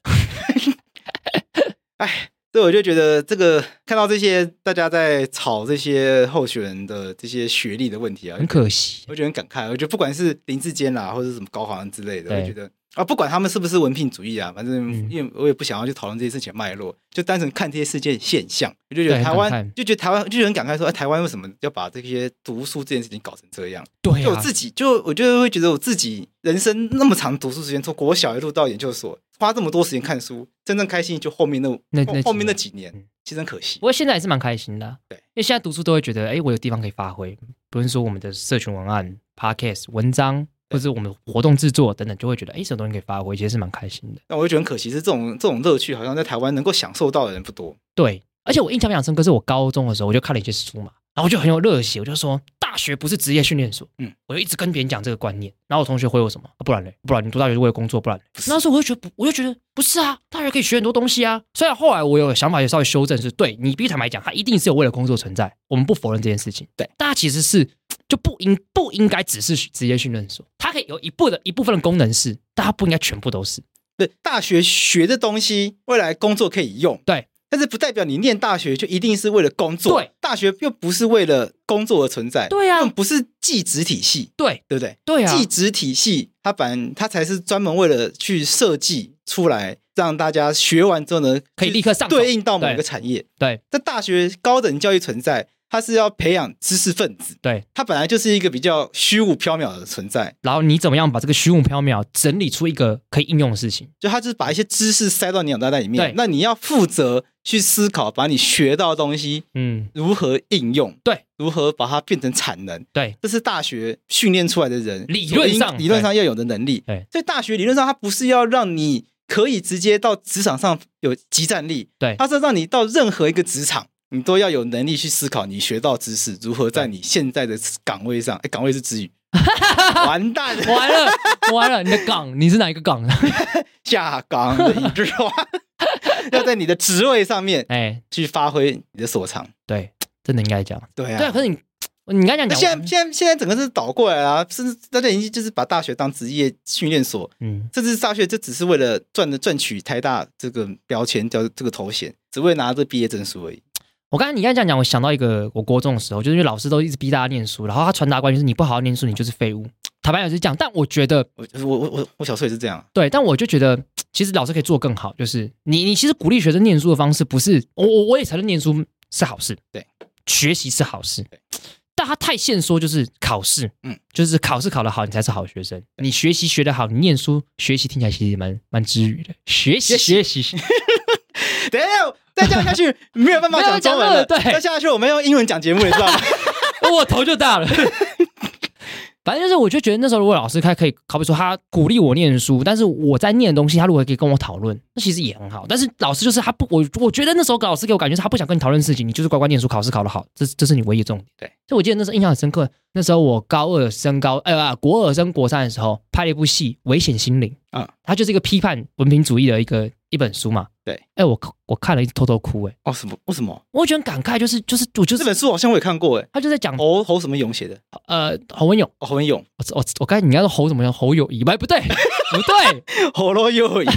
哎。所以我就觉得这个看到这些大家在吵这些候选人的这些学历的问题啊，很可惜，我觉得很感慨。我觉得不管是林志坚啦，或者什么高虹之类的，我觉得啊，不管他们是不是文凭主义啊，反正因为我也不想要去讨论这些事情的脉络，就单纯看这些事件现象，我就觉得台湾就觉得台湾就很感慨说，哎，台湾为什么要把这些读书这件事情搞成这样？对，就我自己就我就会觉得我自己人生那么长读书时间，从国小一路到研究所。花这么多时间看书，真正开心就后面那那后，后面那几年，其实很可惜。不过现在也是蛮开心的，啊，对，因为现在读书都会觉得，哎，我有地方可以发挥。不论说我们的社群文案、Podcast 文章，或者我们活动制作等等，就会觉得，哎，什么东西可以发挥，其实是蛮开心的。那我就觉得很可惜，是这种这种乐趣，好像在台湾能够享受到的人不多。对，而且我印象非常深刻，是我高中的时候，我就看了一些书嘛。然后我就很有热血，我就说大学不是职业训练所，嗯，我就一直跟别人讲这个观念。然后我同学回我什么？不然嘞，不然你读大学是为了工作，不然。那时候我就觉得不，我就觉得不是啊，大学可以学很多东西啊。虽然后来我有想法也稍微修正，是对你必须坦白讲，它一定是有为了工作存在，我们不否认这件事情。对，大家其实是就不应不应该只是职业训练所，它可以有一部的一部分的功能是，但它不应该全部都是。对，大学学的东西，未来工作可以用。对。但是不代表你念大学就一定是为了工作。对，大学又不是为了工作而存在。对啊，不是技职体系。对，对不对？对啊，技职体系它反它才是专门为了去设计出来，让大家学完之后呢，可以立刻上对应到某个产业。对，在大学高等教育存在。它是要培养知识分子，对，他本来就是一个比较虚无缥缈的存在。然后你怎么样把这个虚无缥缈整理出一个可以应用的事情？就他就是把一些知识塞到你脑袋里面，对，那你要负责去思考，把你学到的东西，嗯，如何应用？对，如何把它变成产能？对，这是大学训练出来的人理论上理论上要有的能力。对，所以大学理论上它不是要让你可以直接到职场上有即战力，对，它是让你到任何一个职场。你都要有能力去思考，你学到知识如何在你现在的岗位上？哎，岗位是词语，完蛋，完了，完了！你的岗，你是哪一个岗？下岗的一句话，要在你的职位上面，哎，去发挥你的所长。对，真的应该讲。对啊，对啊。可是你，你刚才讲，现在，现在，现在整个是倒过来了，甚至大家已经就是把大学当职业训练所，嗯，甚至大学就只是为了赚的赚取台大这个标签，叫这个头衔，只为拿这毕业证书而已。我刚才你刚才这样讲，我想到一个，我国中的时候，就是因为老师都一直逼大家念书，然后他传达观念就是你不好好念书，你就是废物。坦白讲是这样，但我觉得我我我我小时候也是这样。对，但我就觉得其实老师可以做更好，就是你你其实鼓励学生念书的方式不是我我我也承认念书是好事，对，学习是好事，对，但他太限缩，就是考试，嗯，就是考试考得好，你才是好学生。你学习学得好，你念书学习听起来其实蛮蛮治愈的，学习学习。等一下，再这样下去没有办法讲中文了。对，再下去我们用英文讲节目，你知道吗？我头就大了。反正就是，我就觉得那时候如果老师开可以，好比说他鼓励我念书，但是我在念的东西，他如果可以跟我讨论，那其实也很好。但是老师就是他不，我我觉得那时候老师给我感觉是他不想跟你讨论事情，你就是乖乖念书，考试考得好，这这是你唯一的重点。对，所以我记得那时候印象很深刻。那时候我高二升高，哎呀，国二升国三的时候，拍了一部戏《危险心灵》啊，它就是一个批判文凭主义的一个一本书嘛。对，哎，我我看了一直偷偷哭，哎，哦，什么？为什么？我觉得很感慨，就是就是，我就是这本书好像我也看过，哎，他就在讲侯侯什么勇写的，呃，侯文勇，侯文勇，我我我刚才你应该说侯什么勇？侯友谊吧？不对，不对，侯罗友谊，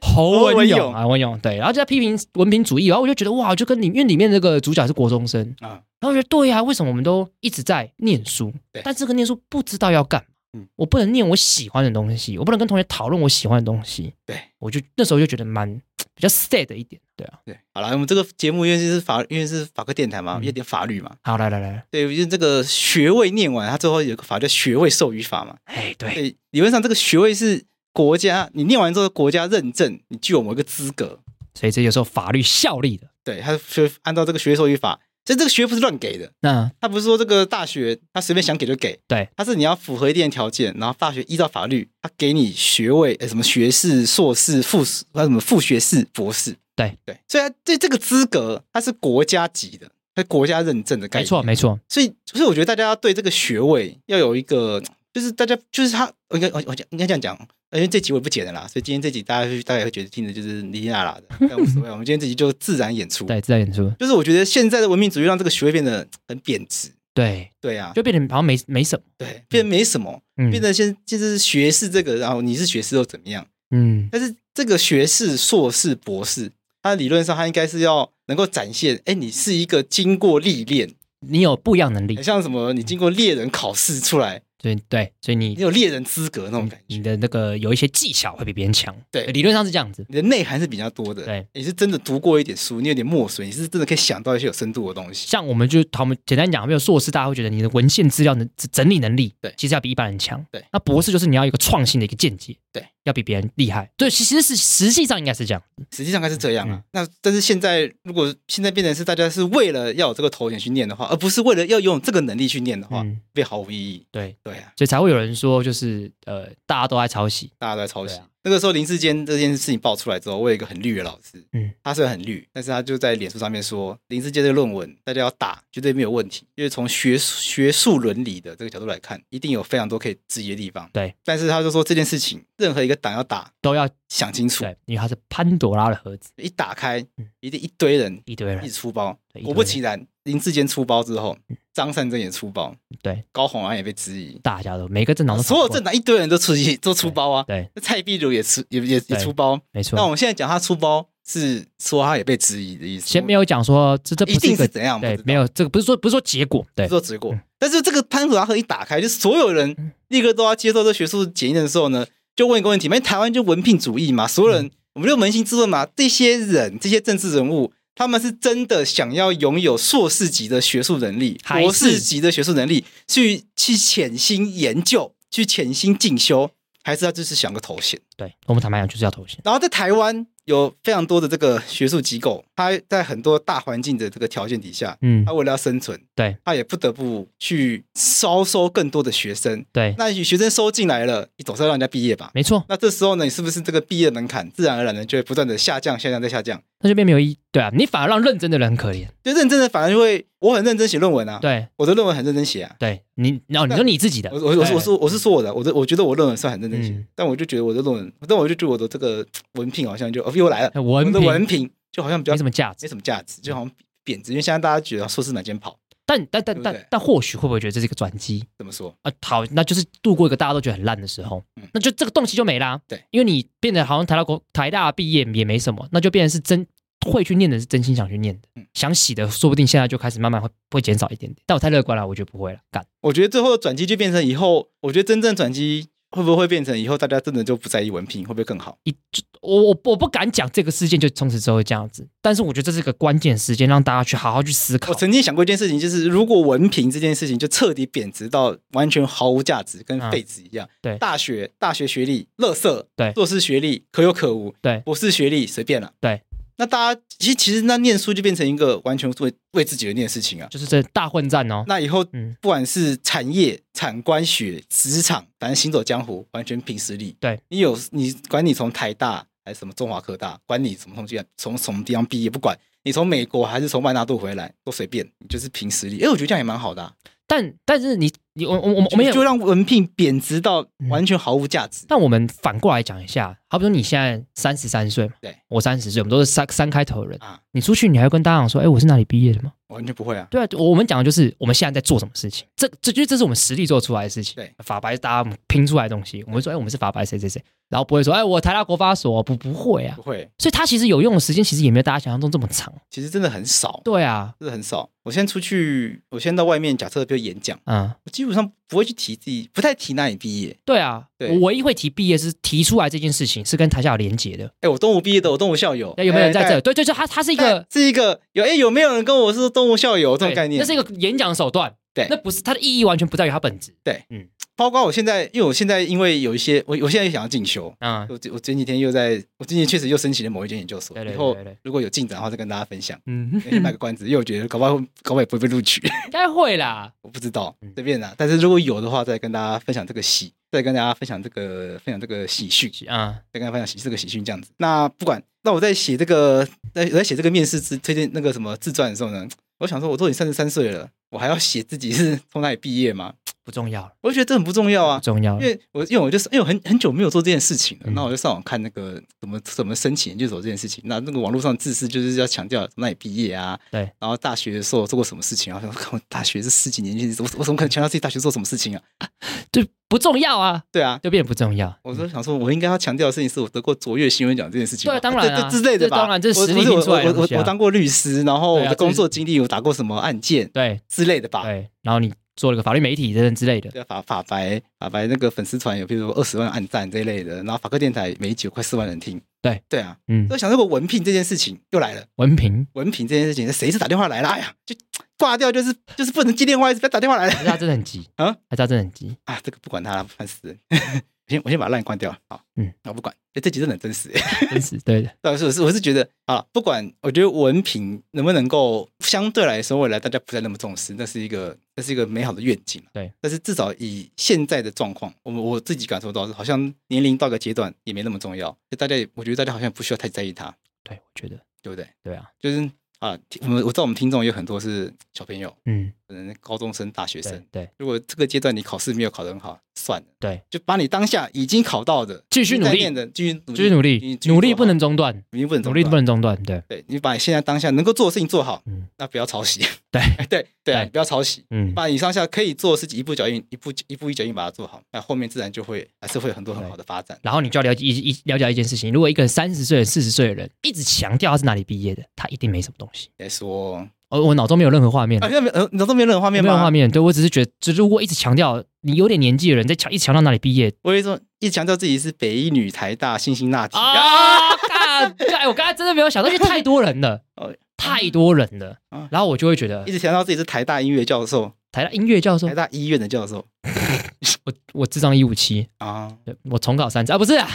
侯文勇啊，文勇，对，然后就在批评文凭主义，然后我就觉得哇，就跟里面里面那个主角是国中生啊，然后我觉得对呀，为什么我们都一直在念书，但这个念书不知道要干。嗯，我不能念我喜欢的东西，我不能跟同学讨论我喜欢的东西。对，我就那时候就觉得蛮 比较 sad 一点。对啊，对，好了，我们这个节目因为是法，因为是法科电台嘛，有点法律嘛。好，来来来，对，就是这个学位念完，它最后有个法叫学位授予法嘛。哎，对，理论上这个学位是国家你念完之后，国家认证你具有某一个资格，所以这就是法律效力的。对，它是按照这个学位授予法。所以这个学不是乱给的，那他不是说这个大学他随便想给就给，对，他是你要符合一定的条件，然后大学依照法律，他给你学位，什么学士、硕士、副士，还有什么副学士、博士，对。对，所以对这个资格它是国家级的，它是国家认证的概念，没错没错。所以所以我觉得大家要对这个学位要有一个，就是大家就是他，我应该我我应该这样讲。因为这集我也不剪的啦，所以今天这集大家大家会觉得听的就是哩哩啦啦的，但无所谓。我们今天这集就自然演出，对，自然演出。就是我觉得现在的文明主义让这个学位变得很贬值，对对啊，就变得好像没没什么，对，变得没什么，嗯、变得现就是学士这个，然后你是学士又怎么样？嗯，但是这个学士、硕士、博士，它理论上它应该是要能够展现，哎，你是一个经过历练，你有不一样能力，像什么，你经过猎人考试出来。对对，所以你你有猎人资格那种感觉，你的那个有一些技巧会比别人强。对，理论上是这样子，你的内涵是比较多的。对，你是真的读过一点书，你有点墨水，你是真的可以想到一些有深度的东西。像我们就他们简单讲，没有硕士，大家会觉得你的文献资料的整理能力，对，其实要比一般人强。对，那博士就是你要有一个创新的一个见解，对，要比别人厉害。对，其实是实际上应该是这样，实际上应该是这样啊。那但是现在如果现在变成是大家是为了要有这个头衔去念的话，而不是为了要拥有这个能力去念的话，变毫无意义。对对啊，所以才会有人。说就是呃，大家都在抄袭，大家都在抄袭。那个时候林志坚这件事情爆出来之后，我有一个很绿的老师，嗯，他虽然很绿，但是他就在脸书上面说，林志坚这个论文大家要打绝对没有问题，因为从学学术伦理的这个角度来看，一定有非常多可以质疑的地方。对，但是他就说这件事情，任何一个党要打都要想清楚，对，因为它是潘朵拉的盒子，一打开，一定一堆人，一堆人一直出包。果不其然，林志坚出包之后，张善政也出包，对，高虹安也被质疑，大家都每个政党，所有政党一堆人都出去都出包啊，对，蔡壁如也出也也。也出包，没错。那我们现在讲他出包，是说他也被质疑的意思。先没有讲说这这一定是怎样，对，没有这个不是说不是说结果，对，不是说结果。但是这个潘朵拉盒一打开，就所有人立刻都要接受这学术检验的时候呢，就问一个问题：因为台湾就文凭主义嘛，所有人我们就扪心自问嘛，这些人这些政治人物，他们是真的想要拥有硕士级的学术能力、博士级的学术能力，去去潜心研究、去潜心进修？还是他只是想个头衔？对，我们坦白讲就是要头衔。然后在台湾有非常多的这个学术机构，它在很多大环境的这个条件底下，嗯，它为了要生存，对，它也不得不去招收更多的学生。对，那你学生收进来了，你总是要让人家毕业吧？没错。那这时候呢，你是不是这个毕业门槛自然而然的就会不断的下降、下降再下降？那就变没有意义。对啊，你反而让认真的人很可怜。就认真的反而就会，我很认真写论文啊。对，我的论文很认真写啊。对你，然后你说你自己的，我我我我说我是说我的，我的我觉得我论文算很认真写，但我就觉得我的论文，但我就觉得我的这个文凭好像就又来了，文的文凭就好像比较没什么价值，没什么价值，就好像贬值。因为现在大家觉得硕士满街跑，但但但但但或许会不会觉得这是一个转机？怎么说啊？好，那就是度过一个大家都觉得很烂的时候，那就这个动机就没啦。对，因为你变得好像台大国台大毕业也没什么，那就变成是真。会去念的是真心想去念的，嗯、想洗的，说不定现在就开始慢慢会会减少一点点。但我太乐观了，我觉得不会了。干，我觉得最后的转机就变成以后，我觉得真正转机会不会变成以后大家真的就不在意文凭，会不会更好？一，我我我不敢讲这个事件就从此之后会这样子，但是我觉得这是一个关键时间，让大家去好好去思考。我曾经想过一件事情，就是如果文凭这件事情就彻底贬值到完全毫无价值，跟废纸一样，嗯、对，大学大学学历垃圾，对，硕士学历可有可无，对，博士学历随便了，对。那大家其实其实那念书就变成一个完全为为自己而念的事情啊，就是这大混战哦。那以后，嗯，不管是产业、产官学、职场，反正行走江湖，完全凭实力。对，你有你管你从台大还是什么中华科大，管你什么东西，从什么地方毕业，不管你从美国还是从万纳度回来，都随便，你就是凭实力。哎，我觉得这样也蛮好的啊。但但是你你我我我我们就让文凭贬值到完全毫无价值。但我们反过来讲一下，好比说你现在三十三岁嘛，对，我三十岁，我们都是三三开头的人啊。你出去，你还会跟大家讲说，哎，我是哪里毕业的吗？完全不会啊。对啊，我们讲的就是我们现在在做什么事情，这这就这是我们实力做出来的事情。对，法白大家拼出来的东西，我们会说，哎，我们是法白谁谁谁，然后不会说，哎，我台大国发所不不会啊，不会。所以他其实有用的时间，其实也没有大家想象中这么长。其实真的很少。对啊，真的很少。我先出去，我先到外面，假设比如演讲，嗯，我基本上不会去提自己，不太提那你毕业。对啊，对，我唯一会提毕业是提出来这件事情是跟台下有连结的。哎，我东吴毕业的，我东吴校友，有没有人在这？对，对，对他，他是一个，是一个有哎，有没有人跟我是东吴校友这种概念？那是一个演讲手段，对，那不是它的意义，完全不在于它本质。对，嗯。包括我现在，因为我现在因为有一些，我我现在也想要进修啊。我我前几天又在，我今年确实又申请了某一间研究所。以后如果有进展的话，再跟大家分享。嗯，先卖个关子，因为我觉得搞不好搞不好也不会被录取。应该会啦，我不知道，随便啦。但是如果有的话，再跟大家分享这个喜，再跟大家分享这个分享这个喜讯啊，再跟大家分享喜这个喜讯这样子。那不管，那我在写这个，在我在写这个面试之推荐那个什么自传的时候呢，我想说，我都已经三十三岁了，我还要写自己是从哪里毕业吗？不重要，我就觉得这很不重要啊，不重要，因为我因为我就是因为我很很久没有做这件事情了，那、嗯、我就上网看那个怎么怎么申请研究所这件事情。那那个网络上自私就是要强调从哪里毕业啊，对，然后大学的时候做过什么事情啊？然后我大学是十几年前，我我怎么可能强调自己大学做什么事情啊？就不重要啊，对啊，就变得不重要。我说想说，我应该要强调的事情是我得过卓越新闻奖这件事情。对，当然啊，之类的吧。当然，这实力出来我我我我当过律师，然后我的工作经历有打过什么案件，对之类的吧。对，然后你。做了个法律媒体等等之类的，对法法白法白那个粉丝团有，比如说二十万按赞这一类的，然后法客电台每一集有快四万人听，对。对啊，嗯，我想这个文凭这件事情。又来了，文凭。文凭这件事情，谁是打电话来了？哎呀，就挂掉，就是就是不能接电话，一直在打电话来。了，他真的很急。啊，他真的很急。啊，这个不管他了，烦死人。先我先把 LINE 关掉，好，嗯，我不管，哎，这集真的很真实，真实，对的，但是我是我是觉得啊，不管，我觉得文凭能不能够相对来说，未来大家不再那么重视，那是一个，那是一个美好的愿景，对，但是至少以现在的状况，我我自己感受到是，好像年龄到个阶段也没那么重要，就大家，我觉得大家好像不需要太在意它，对，我觉得，对不对？对啊，就是。啊，我们我知道我们听众有很多是小朋友，嗯，可能高中生、大学生。对，对如果这个阶段你考试没有考得很好，算了，对，就把你当下已经考到的继续努力的，继续努力继续努力，努力不能中断，努力不能努力不能中断。对，对你把你现在当下能够做的事情做好，嗯，那不要抄袭。对，对，对啊，不要抄袭，嗯，把你上下可以做的事情一步脚印，一步一步一脚印把它做好，那后面自然就会还是会有很多很好的发展。然后你就要了解一一了解一件事情，如果一个三十岁、四十岁的人一直强调他是哪里毕业的，他一定没什么东西。来说。我我脑中没有任何画面，啊，没有，呃，脑中没有任何画面吗？没有画面，对，我只是觉得，就如果一直强调你有点年纪的人在强，一直强调哪里毕业，我一说一直强调自己是北一女、台大、辛辛那提啊！干，我刚才真的没有想到，因为太多人了，哦，太多人了，然后我就会觉得一直强调自己是台大音乐教授，台大音乐教授，台大医院的教授，我我智商一五七啊，我重考三次。啊，不是啊，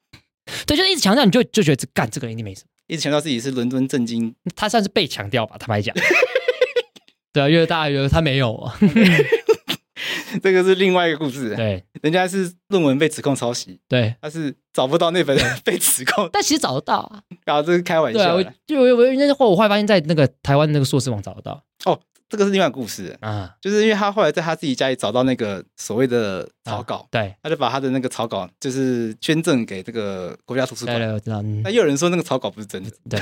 对，就是一直强调，你就就觉得这干这个一定没什么。一直强调自己是伦敦政经，他算是被强调吧，坦白讲。对啊，因为大家觉得他没有啊。这个是另外一个故事。对，人家是论文被指控抄袭，对，他是找不到那本被指控，但其实找得到啊。然 后这是开玩笑。就我我那时候我后来发现，在那个台湾那个硕士网找得到。哦。这个是另外一个故事啊，就是因为他后来在他自己家里找到那个所谓的草稿，对，他就把他的那个草稿就是捐赠给这个国家图书馆。对，我知道。那又有人说那个草稿不是真的，对，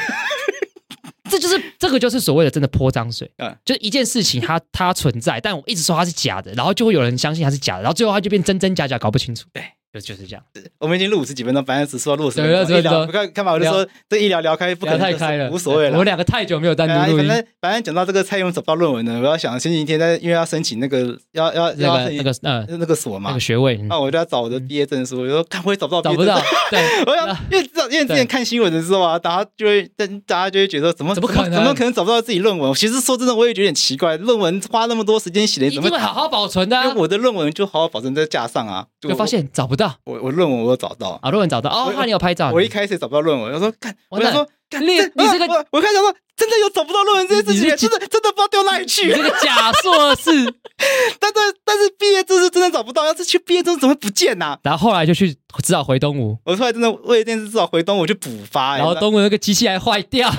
这就是这个就是所谓的真的泼脏水，嗯，就一件事情它它存在，但我一直说它是假的，然后就会有人相信它是假的，然后最后它就变真真假假，搞不清楚。对。就是这样，我们已经录五十几分钟，反正只说录十分钟。医疗，看看嘛，我就说这一聊聊开，不可能太开了，无所谓了。我们两个太久没有单独录音。反正反正讲到这个蔡英文找不到论文呢，我要想前几天在因为要申请那个要要要那个呃那个所嘛，那个学位，那我就要找我的毕业证书。我说看会找不到，找不到。对，我想因为因为之前看新闻的时候啊，大家就会大家就会觉得怎么怎么可能怎么可能找不到自己论文？其实说真的，我也觉得有点奇怪，论文花那么多时间写的，怎么会好好保存的？因为我的论文就好好保存在架上啊，就发现找不到。我我论文。我有找到啊，论文找到哦，怕你有拍照。我一开始找不到论文，我说看，我想说你你这个我我开始说，真的有找不到论文这件事情，真的真的不知道丢哪里去。这个假硕士，但是但是毕业证是真的找不到，要是去毕业证怎么会不见呢？然后后来就去只好回东吴，我后来真的为了这件事只好回东吴去补发，然后东吴那个机器还坏掉。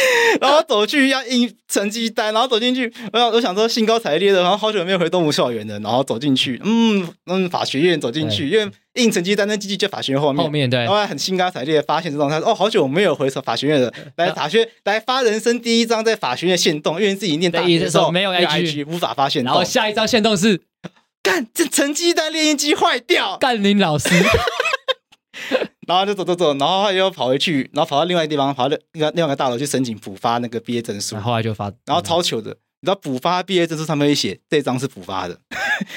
然后走去要印成绩单，然后走进去，我想我想说兴高采烈的，然后好久没有回东吴校园了，然后走进去，嗯嗯，法学院走进去，因为印成绩单那机器就法学院后面，后面对，然后还很兴高采烈的发现这种，他说哦，好久没有回法学院了，来法学来发人生第一张在法学院限动，因为自己念大学的时候没有 IG 无法发现，然后下一张限动是？干这成绩单列印机坏掉，干林老师。然后就走走走，然后他又跑回去，然后跑到另外一个地方，跑到另外另外一个大楼去申请补发那个毕业证书。后来就发，然后超糗的，你知道补发毕业证书上面会写这张是补发的，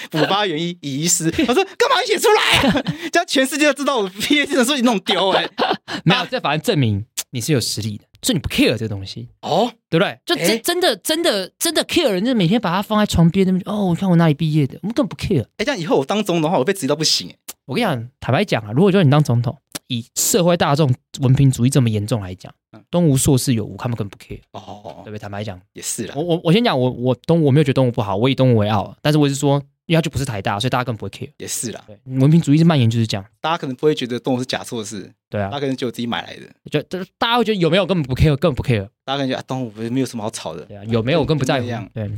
补发原因遗失。我说干嘛写出来啊？这样全世界都知道我毕业证书你弄丢哎。没有，这反正证明你是有实力的，所以你不 care 这个东西哦，对不对？就真真的真的真的 care 人，就每天把它放在床边那边。哦，你看我哪里毕业的，我们根本不 care。哎，这样以后我当总统的话，我被质疑到不行哎。我跟你讲，坦白讲啊，如果就你当总统。以社会大众文凭主义这么严重来讲，东吴硕士有无，他们根本不 care 哦，对不对？坦白讲也是啦。我我我先讲，我我东吴我没有觉得东吴不好，我以东吴为傲。但是我是说，因为它就不是台大，所以大家根本不会 care。也是啦，对，文凭主义是蔓延就是这样，大家可能不会觉得东吴是假硕士，对啊，他可能就自己买来的。就大家会觉得有没有根本不 care，根本不 care。大家感觉啊，东吴不是没有什么好吵的，对啊，有没有根本不在乎。对。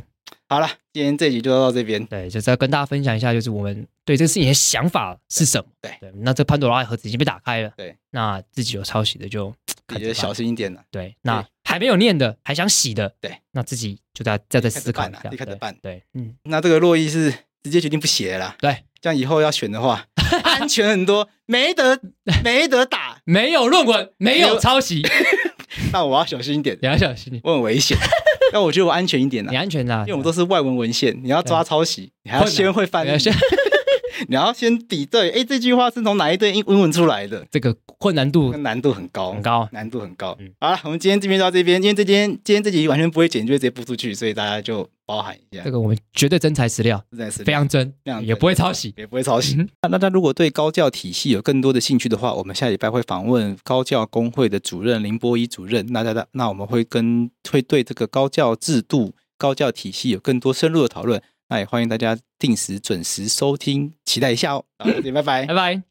好了，今天这集就到这边。对，就是要跟大家分享一下，就是我们对这个事情的想法是什么。对对，那这潘多拉盒子已经被打开了。对，那自己有抄袭的就感觉小心一点了。对，那还没有念的，还想洗的，对，那自己就在再再思考一下。立刻的办。对，嗯，那这个洛伊是直接决定不写了。对，这样以后要选的话，安全很多，没得 没得打，没有论文，没有抄袭。那我要小心一点，你要小心，我很危险。那我觉得我安全一点啦，你安全的，因为我们都是外文文献，你要抓抄袭，你还要先会翻译，你要先比对，哎，这句话是从哪一段英文出来的？这个困难度难度很高，很高，难度很高。好了，我们今天这边到这边，因为这边今天这集完全不会剪，就会直接播出去，所以大家就包涵一下。这个我们绝对真材实料，真材实料，非常真，也不会抄袭，也不会抄袭。那大家如果对高教体系有更多的兴趣的话，我们下礼拜会访问高教工会的主任林波一主任。那大家，那我们会跟会对这个高教制度。高教体系有更多深入的讨论，哎欢迎大家定时准时收听，期待一下哦。好，拜拜，拜拜。